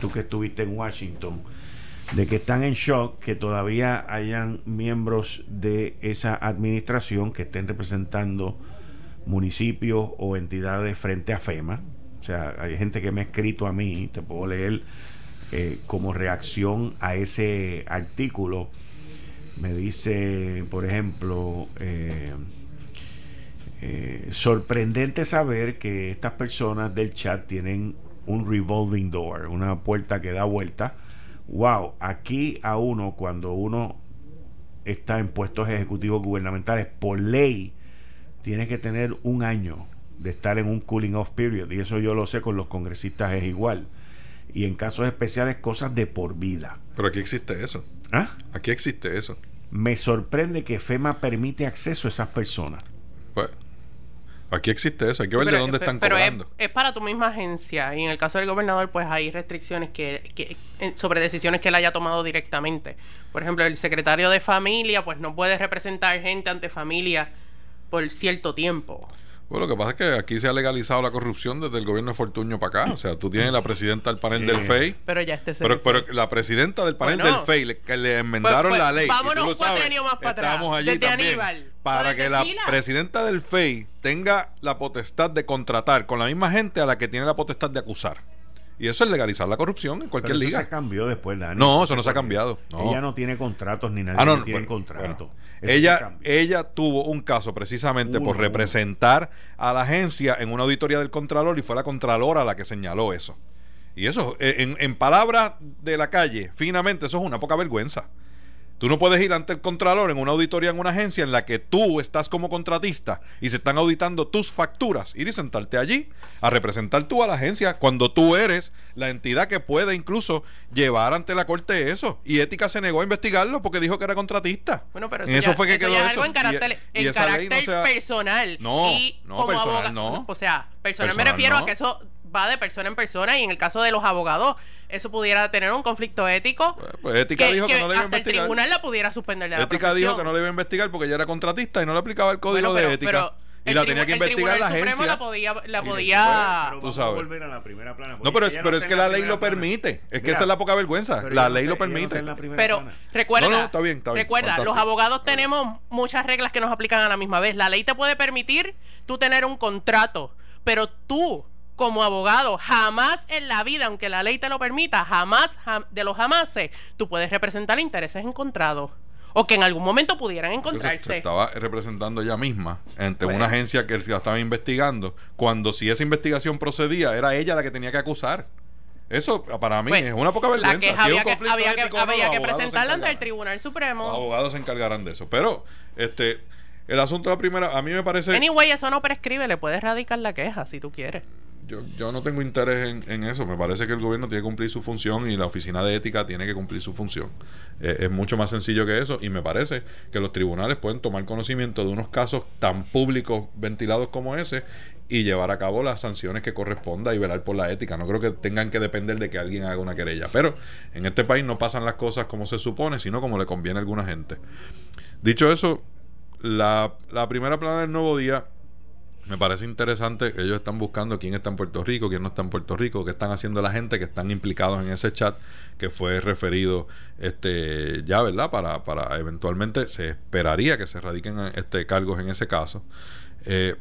Tú que estuviste en Washington, de que están en shock que todavía hayan miembros de esa administración que estén representando municipios o entidades frente a FEMA, sea, hay gente que me ha escrito a mí, te puedo leer eh, como reacción a ese artículo. Me dice, por ejemplo, eh, eh, sorprendente saber que estas personas del chat tienen un revolving door, una puerta que da vuelta. Wow, aquí a uno, cuando uno está en puestos ejecutivos gubernamentales, por ley, tiene que tener un año de estar en un cooling off period. Y eso yo lo sé con los congresistas es igual. Y en casos especiales, cosas de por vida. Pero aquí existe eso. ¿Ah? Aquí existe eso. Me sorprende que FEMA permite acceso a esas personas. Pues, Aquí existe eso, hay que ver de dónde están pero cobrando. Es, para tu misma agencia y en el caso del gobernador pues hay restricciones que, sobre decisiones que él haya tomado directamente. Por ejemplo, el secretario de familia pues no puede representar gente ante familia por cierto tiempo. Bueno, lo que pasa es que aquí se ha legalizado la corrupción desde el gobierno de Fortuño para acá. O sea, tú tienes la presidenta del panel del FEI. Pero ya este pero, pero la presidenta del panel del FEI, que le enmendaron pues, pues, la ley. Vámonos cuatro años más para atrás. Allí desde Aníbal. Para que la presidenta del FEI tenga la potestad de contratar con la misma gente a la que tiene la potestad de acusar. Y eso es legalizar la corrupción en cualquier liga. Eso se cambió después, Dani. No, eso no se ha cambiado. Ella no tiene contratos ni nadie ah, tiene contratos. ella, ella tuvo un caso precisamente por representar a la agencia en una auditoría del Contralor y fue la Contralora la que señaló eso. Y eso, en, en palabras de la calle, finamente, eso es una poca vergüenza. Tú no puedes ir ante el contralor en una auditoría en una agencia en la que tú estás como contratista y se están auditando tus facturas, ir y sentarte allí a representar tú a la agencia cuando tú eres la entidad que puede incluso llevar ante la corte eso. Y Ética se negó a investigarlo porque dijo que era contratista. Bueno, pero eso, fue que quedó eso. algo en carácter, personal. No, no, personal no. O sea, personal, me refiero a que eso va de persona en persona y en el caso de los abogados eso pudiera tener un conflicto ético. Pues, pues ética dijo que, no le iba a investigar. el tribunal la pudiera suspender de la Ética dijo que no le iba a investigar porque ella era contratista y no le aplicaba el código de ética. y la tenía que investigar la agencia. la podía, la podía tú sabes. no, pero, es, pero es que la ley lo permite. Es que esa es la poca vergüenza. La ley lo permite. Pero recuerda, está bien, está bien, recuerda, los abogados tenemos muchas reglas que nos aplican a la misma vez. La ley te puede permitir tú tener un contrato, pero tú como abogado, jamás en la vida, aunque la ley te lo permita, jamás de los jamases, tú puedes representar intereses encontrados. O que en algún momento pudieran encontrarse. Se estaba representando ella misma ante una agencia que la estaba investigando, cuando si esa investigación procedía, era ella la que tenía que acusar. Eso para mí es una poca vergüenza. La había, que, había, que, había que presentarla ante el Tribunal Supremo. Los abogados se encargarán de eso. Pero, este, el asunto de la primera, a mí me parece. Anyway, eso no prescribe, le puedes radicar la queja si tú quieres yo, yo no tengo interés en, eso. Me parece que el gobierno tiene que cumplir su función y la oficina de ética tiene que cumplir su función. Eh, es mucho más sencillo que eso y me parece que los tribunales pueden tomar conocimiento de unos casos tan públicos, ventilados como ese y llevar a cabo las sanciones que corresponda y velar por la ética. No creo que tengan que depender de que alguien haga una querella. Pero en este país no pasan las cosas como se supone, sino como le conviene a alguna gente. Dicho eso, la, la primera plana del nuevo día me parece interesante. Ellos están buscando quién está en Puerto Rico, quién no está en Puerto Rico, qué están haciendo la gente que están implicados en ese chat que fue referido este ya, ¿verdad? Para, para eventualmente se esperaría que se radiquen este cargos en ese caso. Eh,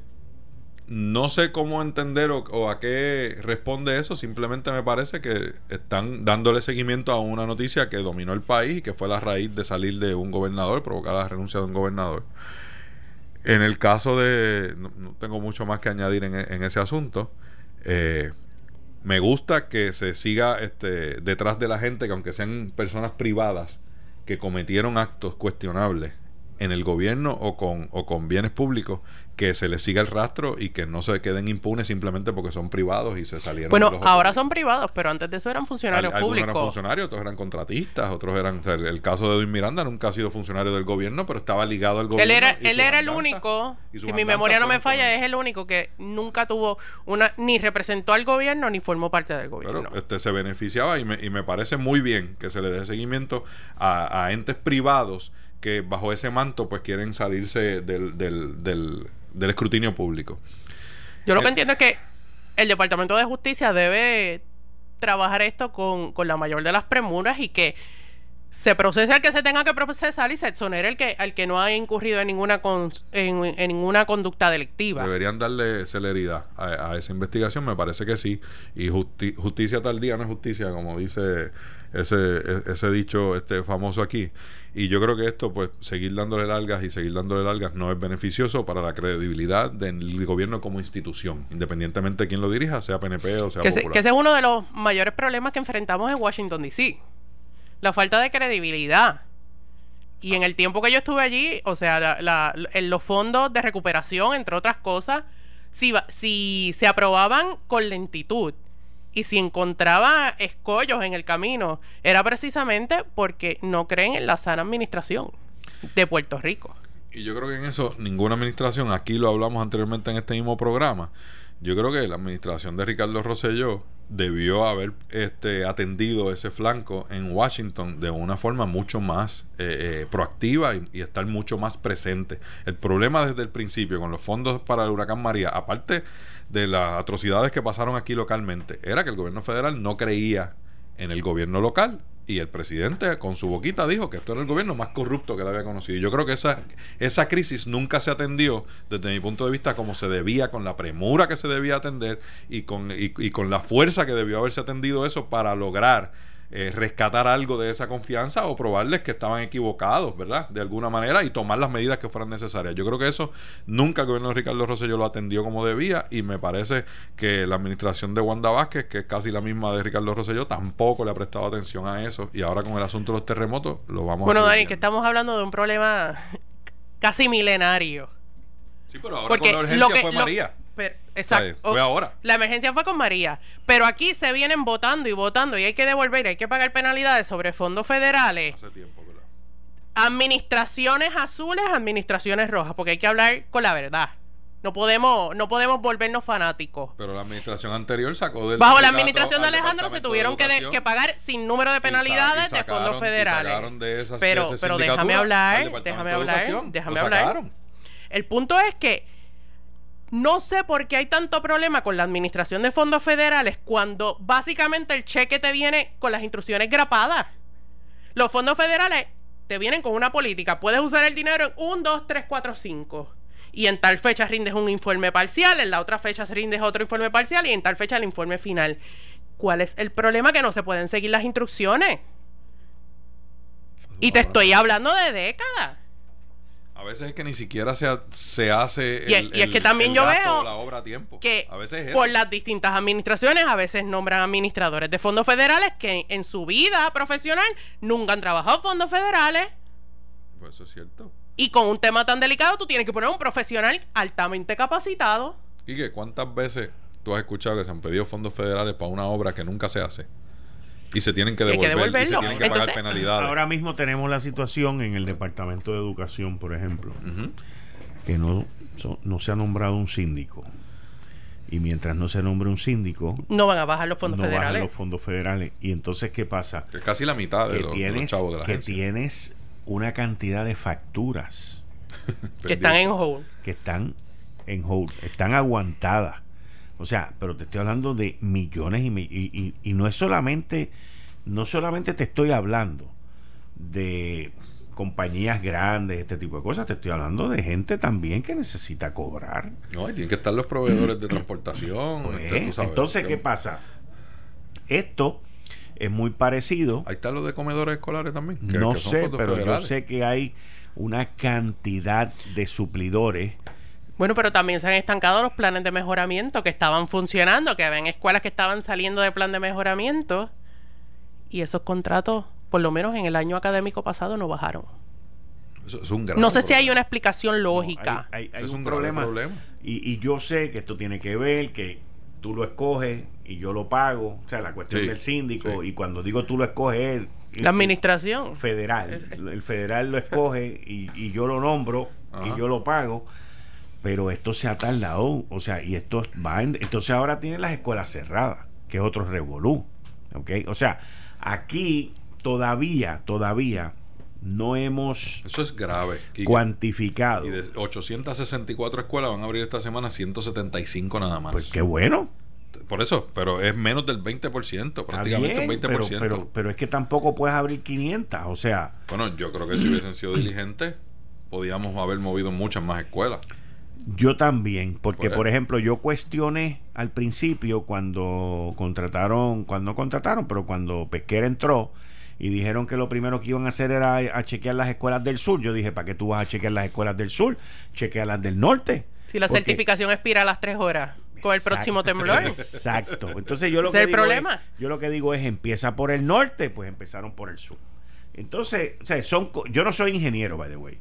no sé cómo entender o, a qué responde eso, simplemente me parece que están dándole seguimiento a una noticia que dominó el país y que fue la raíz de salir de un gobernador, provocar la renuncia de un gobernador. En el caso de, no, tengo mucho más que añadir en, ese asunto, eh, me gusta que se siga este, detrás de la gente que aunque sean personas privadas que cometieron actos cuestionables en el gobierno o con, o con bienes públicos, que se les siga el rastro y que no se queden impunes simplemente porque son privados y se salieron. Bueno, ahora son privados, pero antes de eso eran funcionarios públicos. eran funcionarios, otros eran contratistas, otros eran. el, caso de Edwin Miranda nunca ha sido funcionario del gobierno, pero estaba ligado al gobierno. Él era, él era el único, si mi memoria no me falla, es el único que nunca tuvo una. ni representó al gobierno ni formó parte del gobierno. Pero este se beneficiaba y me, y me parece muy bien que se le dé seguimiento a, a entes privados que bajo ese manto pues quieren salirse del, del, del, del escrutinio público. Yo lo que eh, entiendo es que el Departamento de Justicia debe trabajar esto con, con la mayor de las premuras y que se procese al que se tenga que procesar y se exonere el que, al que no ha incurrido en ninguna en, ninguna conducta delictiva. Deberían darle celeridad a, esa investigación, me parece que sí. Y justicia tal día no es justicia, como dice ese, e, ese dicho este famoso aquí. Y yo creo que esto, pues, seguir dándole largas y seguir dándole largas no es beneficioso para la credibilidad del gobierno como institución, independientemente de quién lo dirija, sea PNP o sea que que ese es uno de los mayores problemas que enfrentamos en Washington, D.C la falta de credibilidad. Y en el tiempo que yo estuve allí, o sea, en los fondos de recuperación, entre otras cosas, si, si se aprobaban con lentitud y si encontraba escollos en el camino, era precisamente porque no creen en la sana administración de Puerto Rico. Y yo creo que en eso ninguna administración, aquí lo hablamos anteriormente en este mismo programa, yo creo que la administración de Ricardo Rosselló debió haber este, atendido ese flanco en Washington de una forma mucho más eh, eh, proactiva y, y, estar mucho más presente. El problema desde el principio con los fondos para el huracán María, aparte de las atrocidades que pasaron aquí localmente, era que el gobierno federal no creía en el gobierno local y el presidente con su boquita dijo que esto era el gobierno más corrupto que él había conocido. Yo creo que esa, esa crisis nunca se atendió desde mi punto de vista como se debía, con la premura que se debía atender y con, y, y con la fuerza que debió haberse atendido eso para lograr eh, rescatar algo de esa confianza o probarles que estaban equivocados, ¿verdad? De alguna manera y tomar las medidas que fueran necesarias. Yo creo que eso nunca el gobierno de Ricardo Rosselló lo atendió como debía y me parece que la administración de Wanda Vázquez, que es casi la misma de Ricardo Rosselló, tampoco le ha prestado atención a eso y ahora con el asunto de los terremotos lo vamos bueno, a Bueno, Dani, que estamos hablando de un problema casi milenario. Sí, pero ahora Porque con la urgencia fue María. Pero, exacto. Fue ahora. La emergencia fue con María. Pero aquí se vienen votando y votando y hay que devolver, hay que pagar penalidades sobre fondos federales. Hace tiempo, ¿verdad? Administraciones azules, administraciones rojas, porque hay que hablar con la verdad. No podemos, no podemos volvernos fanáticos. Pero la administración anterior sacó del. Bajo la administración de Alejandro se tuvieron que, de, que, pagar sin número de penalidades de fondos federales. De esas, pero, de pero déjame hablar, déjame hablar, déjame hablar. El punto es que no sé por qué hay tanto problema con la administración de fondos federales cuando básicamente el cheque te viene con las instrucciones grapadas. Los fondos federales te vienen con una política. Puedes usar el dinero en 1, 2, 3, 4, 5. Y en tal fecha rindes un informe parcial, en la otra fecha rindes otro informe parcial y en tal fecha el informe final. ¿Cuál es el problema? Que no se pueden seguir las instrucciones. Y te estoy hablando de décadas. A veces es que ni siquiera se, se hace y, el, y es que también yo veo la obra a tiempo. que a veces es por las distintas administraciones a veces nombran administradores de fondos federales que en su vida profesional nunca han trabajado fondos federales. Pues eso es cierto. Y con un tema tan delicado tú tienes que poner un profesional altamente capacitado. ¿Y que cuántas veces tú has escuchado que se han pedido fondos federales para una obra que nunca se hace? Y se tienen que devolver y, se tienen que Entonces, pagar penalidades. Ahora mismo tenemos la situación en el Departamento de Educación, por ejemplo, uh -huh. que no, so, no se ha nombrado un síndico. Y mientras no se nombre un síndico, no van a bajar los fondos no federales. Bajan los fondos federales. Y entonces, ¿qué pasa? Que casi la mitad de, que los, tienes, de los chavos de la Que agencia. tienes una cantidad de facturas que están en hold. Que están en hold, están aguantadas. O sea, pero te estoy hablando de millones y, y, y, y, no es solamente, no solamente te estoy hablando de compañías grandes, este tipo de cosas, te estoy hablando de gente también que necesita cobrar. No, y tienen que estar los proveedores de transportación. Pues, este, sabes, entonces, ¿qué pasa? Esto es muy parecido. Ahí están los de comedores escolares también. Que, no que sé, pero federales. yo sé que hay una cantidad de suplidores bueno, pero también se han estancado los planes de mejoramiento que estaban funcionando, que habían escuelas que estaban saliendo de plan de mejoramiento y esos contratos, por lo menos en el año académico pasado, no bajaron. Eso es un gran no sé problema. si hay una explicación lógica. No, hay, hay, hay es un, un problema. problema. Y, y, yo sé que esto tiene que ver, que tú lo escoges y yo lo pago. O sea, la cuestión Sí, del síndico. sí. Y cuando digo tú lo escoges es La administración. federal. El federal lo escoge y, y yo lo nombro Ajá. y yo lo pago pero esto se ha tardado, o sea, y esto va en, entonces ahora tienen las escuelas cerradas, que es otro revolú, ¿ok? O sea, aquí todavía, todavía no hemos Eso es grave. Quique. cuantificado. Y de 864 escuelas van a abrir esta semana 175 nada más. Pues qué bueno. Por eso, pero es menos del 20%, prácticamente bien, un 20%. Pero, pero, pero, es que tampoco puedes abrir 500, o sea. Bueno, yo creo que si hubiesen sido diligentes, podíamos haber movido muchas más escuelas. Yo también, porque Pues- por ejemplo, yo cuestioné al principio cuando contrataron, cuando no contrataron, pero cuando Pesquera entró y dijeron que lo primero que iban a hacer era a chequear las escuelas del sur. Yo dije, ¿para qué tú vas a chequear las escuelas del sur? Chequea las del norte. Si la Porque- certificación expira a las 3 horas con el próximo temblor. Exacto. Entonces yo lo que es el digo problema. es- yo lo que digo es empieza por el norte, pues empezaron por el sur. Entonces, o sea, son co- yo no soy ingeniero, by the way,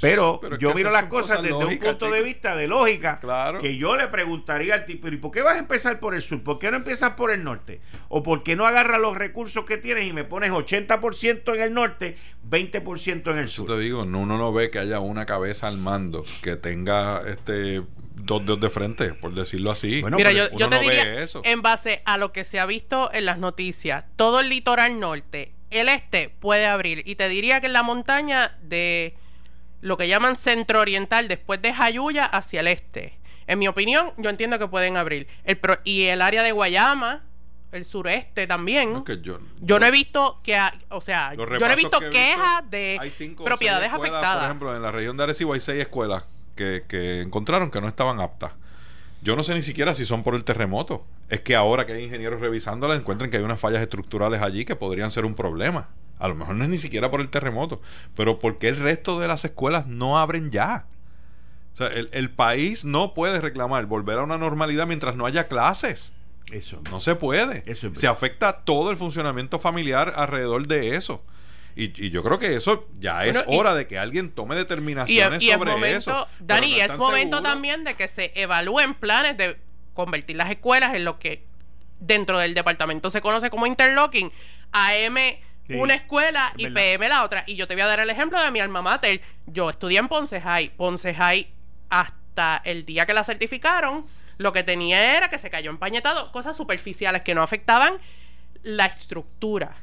Pero, yo miro las cosas desde un punto de vista de lógica. Claro. Que yo le preguntaría al tipo, ¿y por qué vas a empezar por el sur? ¿Por qué no empiezas por el norte? ¿O por qué no agarras los recursos que tienes y me pones 80% en el norte, 20% en el sur? Yo te digo, uno no ve que haya una cabeza al mando que tenga este dos dedos de frente, por decirlo así. Mira, yo, te diría, en base a lo que se ha visto en las noticias, todo el litoral norte, el este puede abrir. Y te diría que en la montaña de lo que llaman centro oriental, después de Jayuya, hacia el este. En mi opinión, yo entiendo que pueden abrir. El y el área de Guayama, el sureste también. yo, no he visto que, o sea, yo no he visto quejas de propiedades afectadas. Por ejemplo, en la región de Arecibo hay seis escuelas que, que encontraron que no estaban aptas. Yo no sé ni siquiera si son por el terremoto. Es que ahora que hay ingenieros revisándolas encuentran que hay unas fallas estructurales allí que podrían ser un problema. A lo mejor no es ni siquiera por el terremoto, pero porque el resto de las escuelas no abren ya. O sea, el, país no puede reclamar volver a una normalidad mientras no haya clases. Eso. No se puede. se afecta todo el funcionamiento familiar alrededor de eso. Y, yo creo que eso ya es hora de que alguien tome determinaciones sobre eso. Dani, es momento también de que se evalúen planes de convertir las escuelas en lo que dentro del departamento se conoce como interlocking. AM una escuela y PM la otra. Y yo te voy a dar el ejemplo de mi alma mater. Yo estudié en Ponce High. Ponce High, hasta el día que la certificaron, lo que tenía era que se cayó empañetado, cosas superficiales que no afectaban la estructura.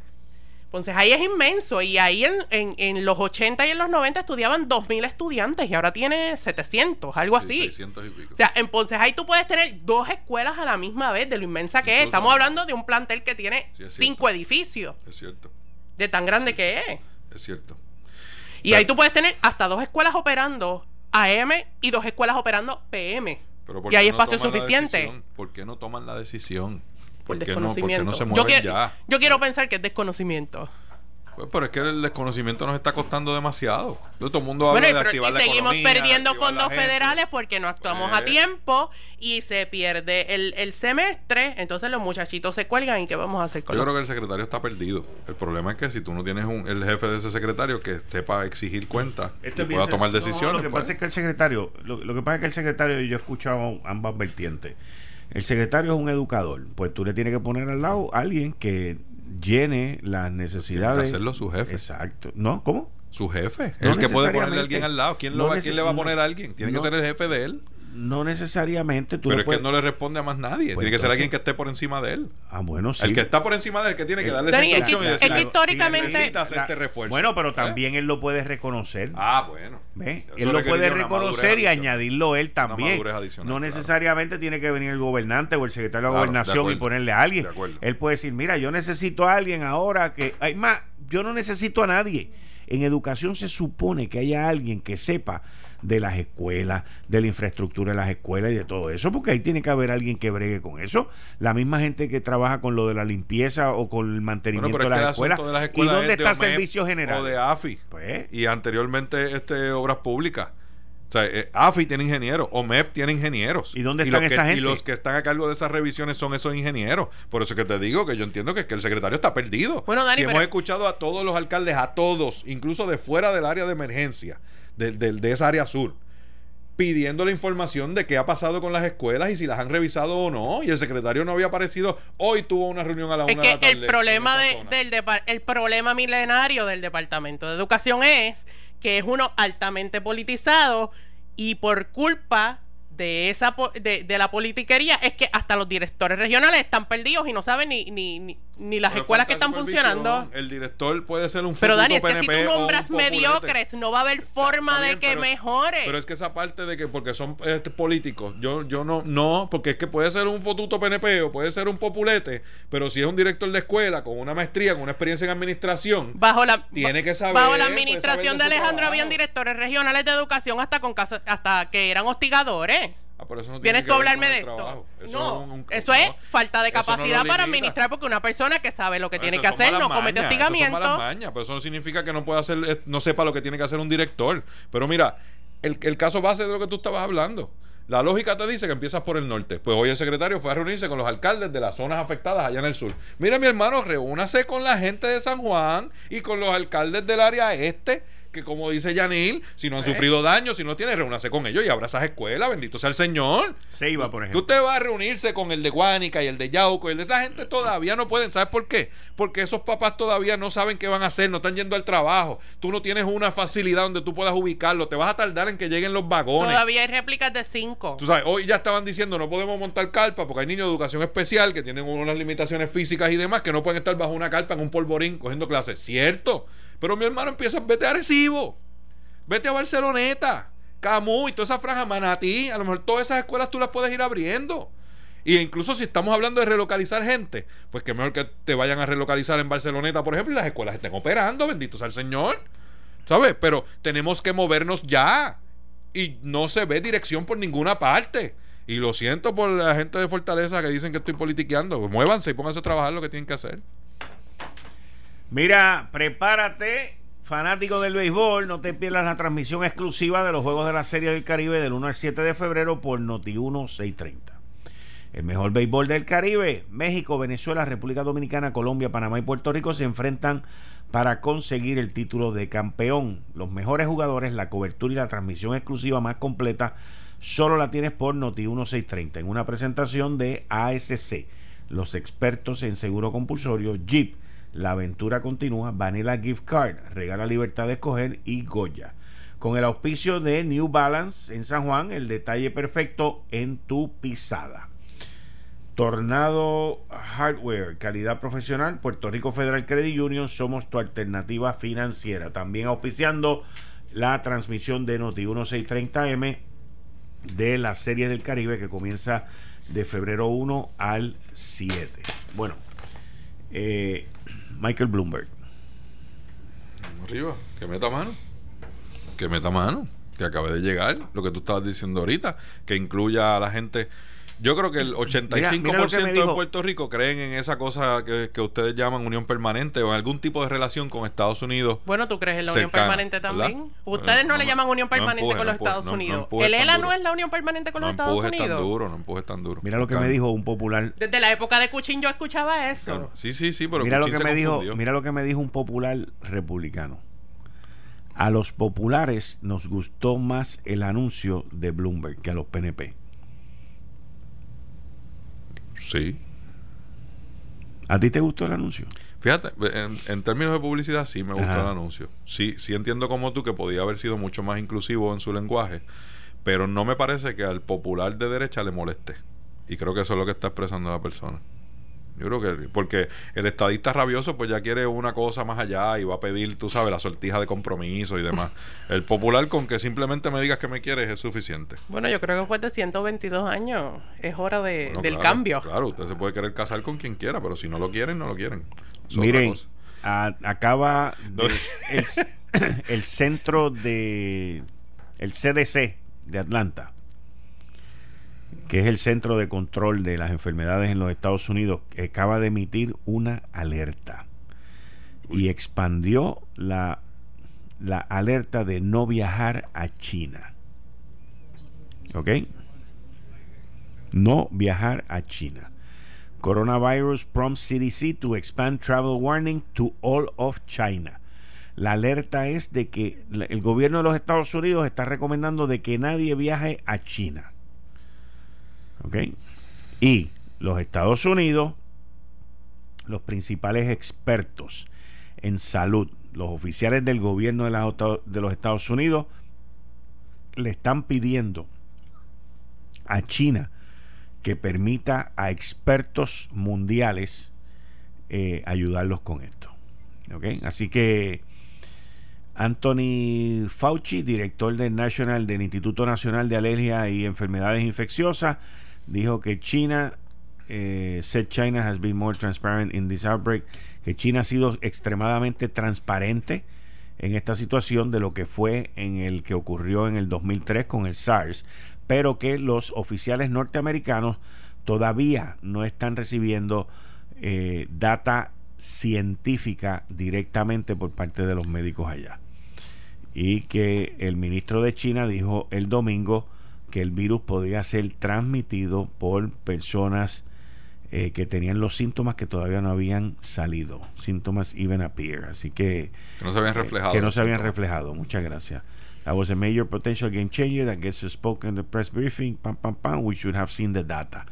Ponce High es inmenso y ahí en, en, los 80 y en los 90 estudiaban 2.000 estudiantes y ahora tiene 700, algo así. O sea, en Ponce High tú puedes tener dos escuelas a la misma vez de lo inmensa que es. Estamos hablando de un plantel que tiene cinco edificios. Es cierto de tan grande que es. Es cierto. Y ahí tú puedes tener hasta dos escuelas operando AM y dos escuelas operando PM. y hay espacio suficiente. ¿Por qué no toman la decisión? Por, desconocimiento. se mueven yo, ya? yo quiero pensar que es desconocimiento. Pues, pero es que el desconocimiento nos está costando demasiado. Todo el mundo habla de activar y seguimos perdiendo fondos federales porque no actuamos a pues. tiempo y se pierde el, semestre. Entonces los muchachitos se cuelgan y ¿qué vamos a hacer con Yo creo que el secretario está perdido. El problema es que si tú no tienes un, el jefe de ese secretario que sepa exigir cuentas y pueda tomar decisiones. lo que pues. pasa es que el secretario, lo, que pasa es que el secretario, yo he escuchado ambas vertientes. El secretario es un educador, pues tú le tienes que poner al lado a alguien que llene las necesidades. Tiene hacerlo su jefe. Exacto. ¿No? ¿Cómo? Su jefe. el que puede ponerle a alguien al lado. ¿Quién, lo va, ¿quién le va a poner a alguien? Tiene que ser el jefe de él no necesariamente tú Pero es que no le responde a más nadie. Pues tiene que ser alguien que esté por encima de él. Ah, bueno, sí. El que está por encima de él, que tiene que darle esa instrucción y decir, es que históricamente este refuerzo. Bueno, pero ¿Eh? también él lo puede reconocer. Ah, bueno. Él lo puede reconocer y añadirlo él también. No necesariamente tiene que venir el gobernante o el secretario de gobernación y ponerle a alguien. Él puede decir, mira, yo necesito a alguien ahora que... Hay más, yo no necesito a nadie. En educación se supone que haya alguien que sepa de las escuelas, de la infraestructura de las escuelas y de todo eso, porque ahí tiene que haber alguien que bregue con eso. La misma gente que trabaja con lo de la limpieza o con el mantenimiento de, las escuelas. ¿Y dónde está el servicio general? O de AFI. Pues, y anteriormente este Obras Públicas. O sea, eh, AFI tiene ingenieros, OMEP tiene ingenieros. ¿Y dónde están esa gente? Y los que están a cargo de esas revisiones son esos ingenieros. Por eso que te digo que yo entiendo que, que el secretario está perdido. Bueno, Dani, si hemos escuchado a todos los alcaldes, a todos, incluso de fuera del área de emergencia, de, esa área sur pidiendo la información de qué ha pasado con las escuelas y si las han revisado o no. Y el secretario no había aparecido. Hoy tuvo una reunión a la una es que El problema, del el problema milenario del Departamento de Educación es que es uno altamente politizado y por culpa de esa de, de, la politiquería es que hasta los directores regionales están perdidos y no saben ni, ni, ni, las escuelas que están funcionando. El director puede ser un Pero Dani, es que si tú nombras mediocres, no va a haber forma de que mejore. Pero es que esa parte de que porque son este, políticos, yo, yo no, no, porque es que puede ser un fotuto PNP o puede ser un populete, pero si es un director de escuela con una maestría, con una experiencia en administración, bajo la, tiene que saber. Bajo la administración de, Alejandro habían directores regionales de educación hasta con casos, hasta que eran hostigadores. Ah, eso no Vienes tú a hablarme de esto. Eso no, eso es falta de capacidad para administrar porque una persona que sabe lo que tiene que hacer no comete hostigamiento. Eso pero eso no significa que no pueda hacer, eh, no sepa lo que tiene que hacer un director. Pero mira, el, el caso base de lo que tú estabas hablando. La lógica te dice que empiezas por el norte. Pues hoy el secretario fue a reunirse con los alcaldes de las zonas afectadas allá en el sur. Mira, mi hermano, reúnase con la gente de San Juan y con los alcaldes del área este que como dice Yanil, si no han sufrido daño, si no tiene, reúnase con ellos y abra esas escuelas, bendito sea el Señor. Se iba, por ejemplo. usted va a reunirse con el de Guánica y el de Yauco y el de esa gente todavía no pueden. ¿Sabes por qué? Porque esos papás todavía no saben qué van a hacer, no están yendo al trabajo. Tú no tienes una facilidad donde tú puedas ubicarlo. Te vas a tardar en que lleguen los vagones. Todavía hay réplicas de cinco. Tú sabes, hoy ya estaban diciendo no podemos montar carpa porque hay niños de educación especial que tienen unas limitaciones físicas y demás que no pueden estar bajo una carpa en un polvorín cogiendo clases. Cierto. Pero mi hermano empieza, vete a vete a Barceloneta, Camus y toda esa franja Manatí. A lo mejor todas esas escuelas tú las puedes ir abriendo. Y incluso si estamos hablando de relocalizar gente, pues que mejor que te vayan a relocalizar en Barceloneta, por ejemplo, y las escuelas estén operando, bendito sea el Señor. ¿Sabes? Pero tenemos que movernos ya. Y no se ve dirección por ninguna parte. Y lo siento por la gente de Fortaleza que dicen que estoy politiqueando. Muévanse y pónganse a trabajar lo que tienen que hacer. Mira, prepárate, fanático del béisbol, no te pierdas la transmisión exclusiva de los Juegos de la Serie del Caribe del 1 al 7 de febrero por Noti1 630. El mejor béisbol del Caribe, México, Venezuela, República Dominicana, Colombia, Panamá y Puerto Rico se enfrentan para conseguir el título de campeón. Los mejores jugadores, la cobertura y la transmisión exclusiva más completa solo la tienes por Noti1 630 en una presentación de ASC, los expertos en seguro compulsorio, Jeep la aventura continúa. Vanilla Gift Card, regala libertad de escoger y Goya. Con el auspicio de New Balance en San Juan, el detalle perfecto en tu pisada. Tornado Hardware, calidad profesional, Puerto Rico Federal Credit Union, somos tu alternativa financiera. También auspiciando la transmisión de Noti 1630M de la Serie del Caribe que comienza de febrero 1 al 7. Bueno, eh, Michael Bloomberg. Arriba, que meta mano. Que meta mano. Que acabe de llegar. Lo que tú estabas diciendo ahorita. Que incluya a la gente yo creo que el 85% de Puerto Rico creen en esa cosa que, ustedes llaman unión permanente o en algún tipo de relación con Estados Unidos. Bueno, ¿tú crees en la unión permanente también? Ustedes no, le llaman unión permanente con los Estados Unidos. ¿El ELA no es la unión permanente con los Estados Unidos? No empujes tan duro, no empujes tan duro. Mira lo que me dijo un popular. Desde la época de Cuchín yo escuchaba eso. Sí, sí, sí, pero mira lo que me dijo, Mira lo que me dijo un popular republicano. A los populares nos gustó más el anuncio de Bloomberg que a los PNP. Sí. ¿A ti te gustó el anuncio? Fíjate, en, términos de publicidad sí me gustó el anuncio. Sí, sí entiendo como tú que podía haber sido mucho más inclusivo en su lenguaje, pero no me parece que al popular de derecha le moleste. Y creo que eso es lo que está expresando la persona. Yo creo que, porque el estadista rabioso pues ya quiere una cosa más allá y va a pedir, tú sabes, la sortija de compromiso y demás. El popular con que simplemente me digas que me quieres es suficiente. Bueno, yo creo que después de 122 años es hora de, del cambio. Claro, usted se puede querer casar con quien quiera, pero si no lo quieren, no lo quieren. Miren, acaba el, el centro de el CDC de Atlanta que es el Centro de Control de las Enfermedades en los Estados Unidos, acaba de emitir una alerta y expandió la, la alerta de no viajar a China. ¿Ok? No viajar a China. Coronavirus prompts CDC to expand travel warning to all of China. La alerta es de que el gobierno de los Estados Unidos está recomendando de que nadie viaje a China. Y los Estados Unidos, los principales expertos en salud, los oficiales del gobierno de, los Estados Unidos, le están pidiendo a China que permita a expertos mundiales eh, ayudarlos con esto. Así que Anthony Fauci, director del National del Instituto Nacional de Alergia y Enfermedades Infecciosas, dijo que China, eh, said China has been more transparent in this outbreak, que China ha sido extremadamente transparente en esta situación de lo que fue en el que ocurrió en el 2003 con el SARS, pero que los oficiales norteamericanos todavía no están recibiendo eh, data científica directamente por parte de los médicos allá. Y que el ministro de China dijo el domingo que el virus podía ser transmitido por personas eh, que tenían los síntomas que todavía no habían salido. Síntomas even appear. Así que. Que no se habían reflejado. que no se habían reflejado. Muchas gracias. That was a major potential game changer that gets spoken in the press briefing. Pam, pam, pam. We should have seen the data.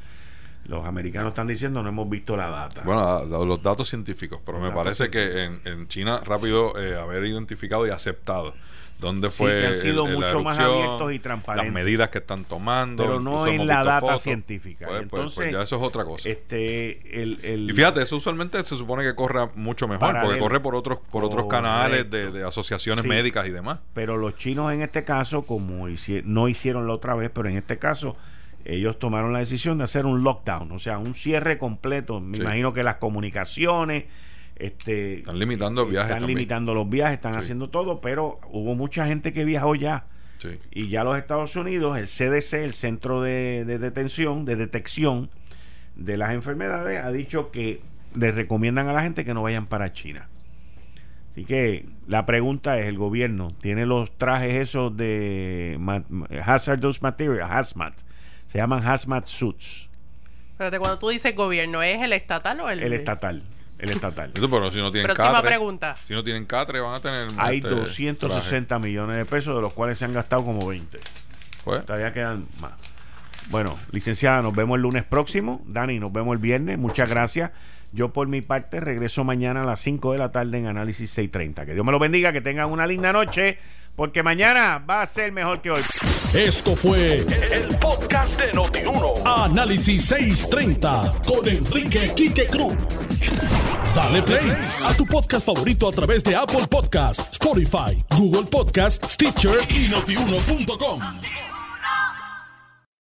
Los americanos están diciendo no hemos visto la data. Bueno, los datos científicos, pero me parece que en, en China rápido eh, haber identificado y aceptado dónde fue que han sido mucho más abiertos y transparentes. Las medidas que están tomando. Pero no en la data científica. Pues, pues, pues, ya eso es otra cosa. Este, el, y fíjate, eso usualmente se supone que corre mucho mejor, porque corre por otros, por otros canales de, asociaciones médicas y demás. Pero los chinos en este caso, como no hicieron la otra vez, pero en este caso ellos tomaron la decisión de hacer un lockdown, o sea, un cierre completo. Me imagino que las comunicaciones, este, están limitando viajes. Están limitando los viajes, están haciendo todo, pero hubo mucha gente que viajó ya. Y ya los Estados Unidos, el CDC, el Centro de, Detención, de Detección de las Enfermedades, ha dicho que le recomiendan a la gente que no vayan para China. Así que la pregunta es, el gobierno tiene los trajes esos de hazardous material, hazmat, se llaman hazmat suits. Espérate, cuando tú dices gobierno, ¿es el estatal o el...? El estatal el estatal. Eso, pero si no tienen Próxima pregunta. Si no tienen catre, van a tener. Hay 260 este, millones de pesos, de los cuales se han gastado como 20. Pues. Todavía quedan más. Bueno, licenciada, nos vemos el lunes próximo. Dani, nos vemos el viernes. Muchas gracias. Yo por mi parte regreso mañana a las 5 de la tarde en Análisis 630. Que Dios me lo bendiga, que tengan una linda noche, porque mañana va a ser mejor que hoy. Esto fue el, podcast de Notiuno. Análisis 630 con Enrique Quique Cruz. Dale play a tu podcast favorito a través de Apple Podcasts, Spotify, Google Podcasts, Stitcher y notiuno.com.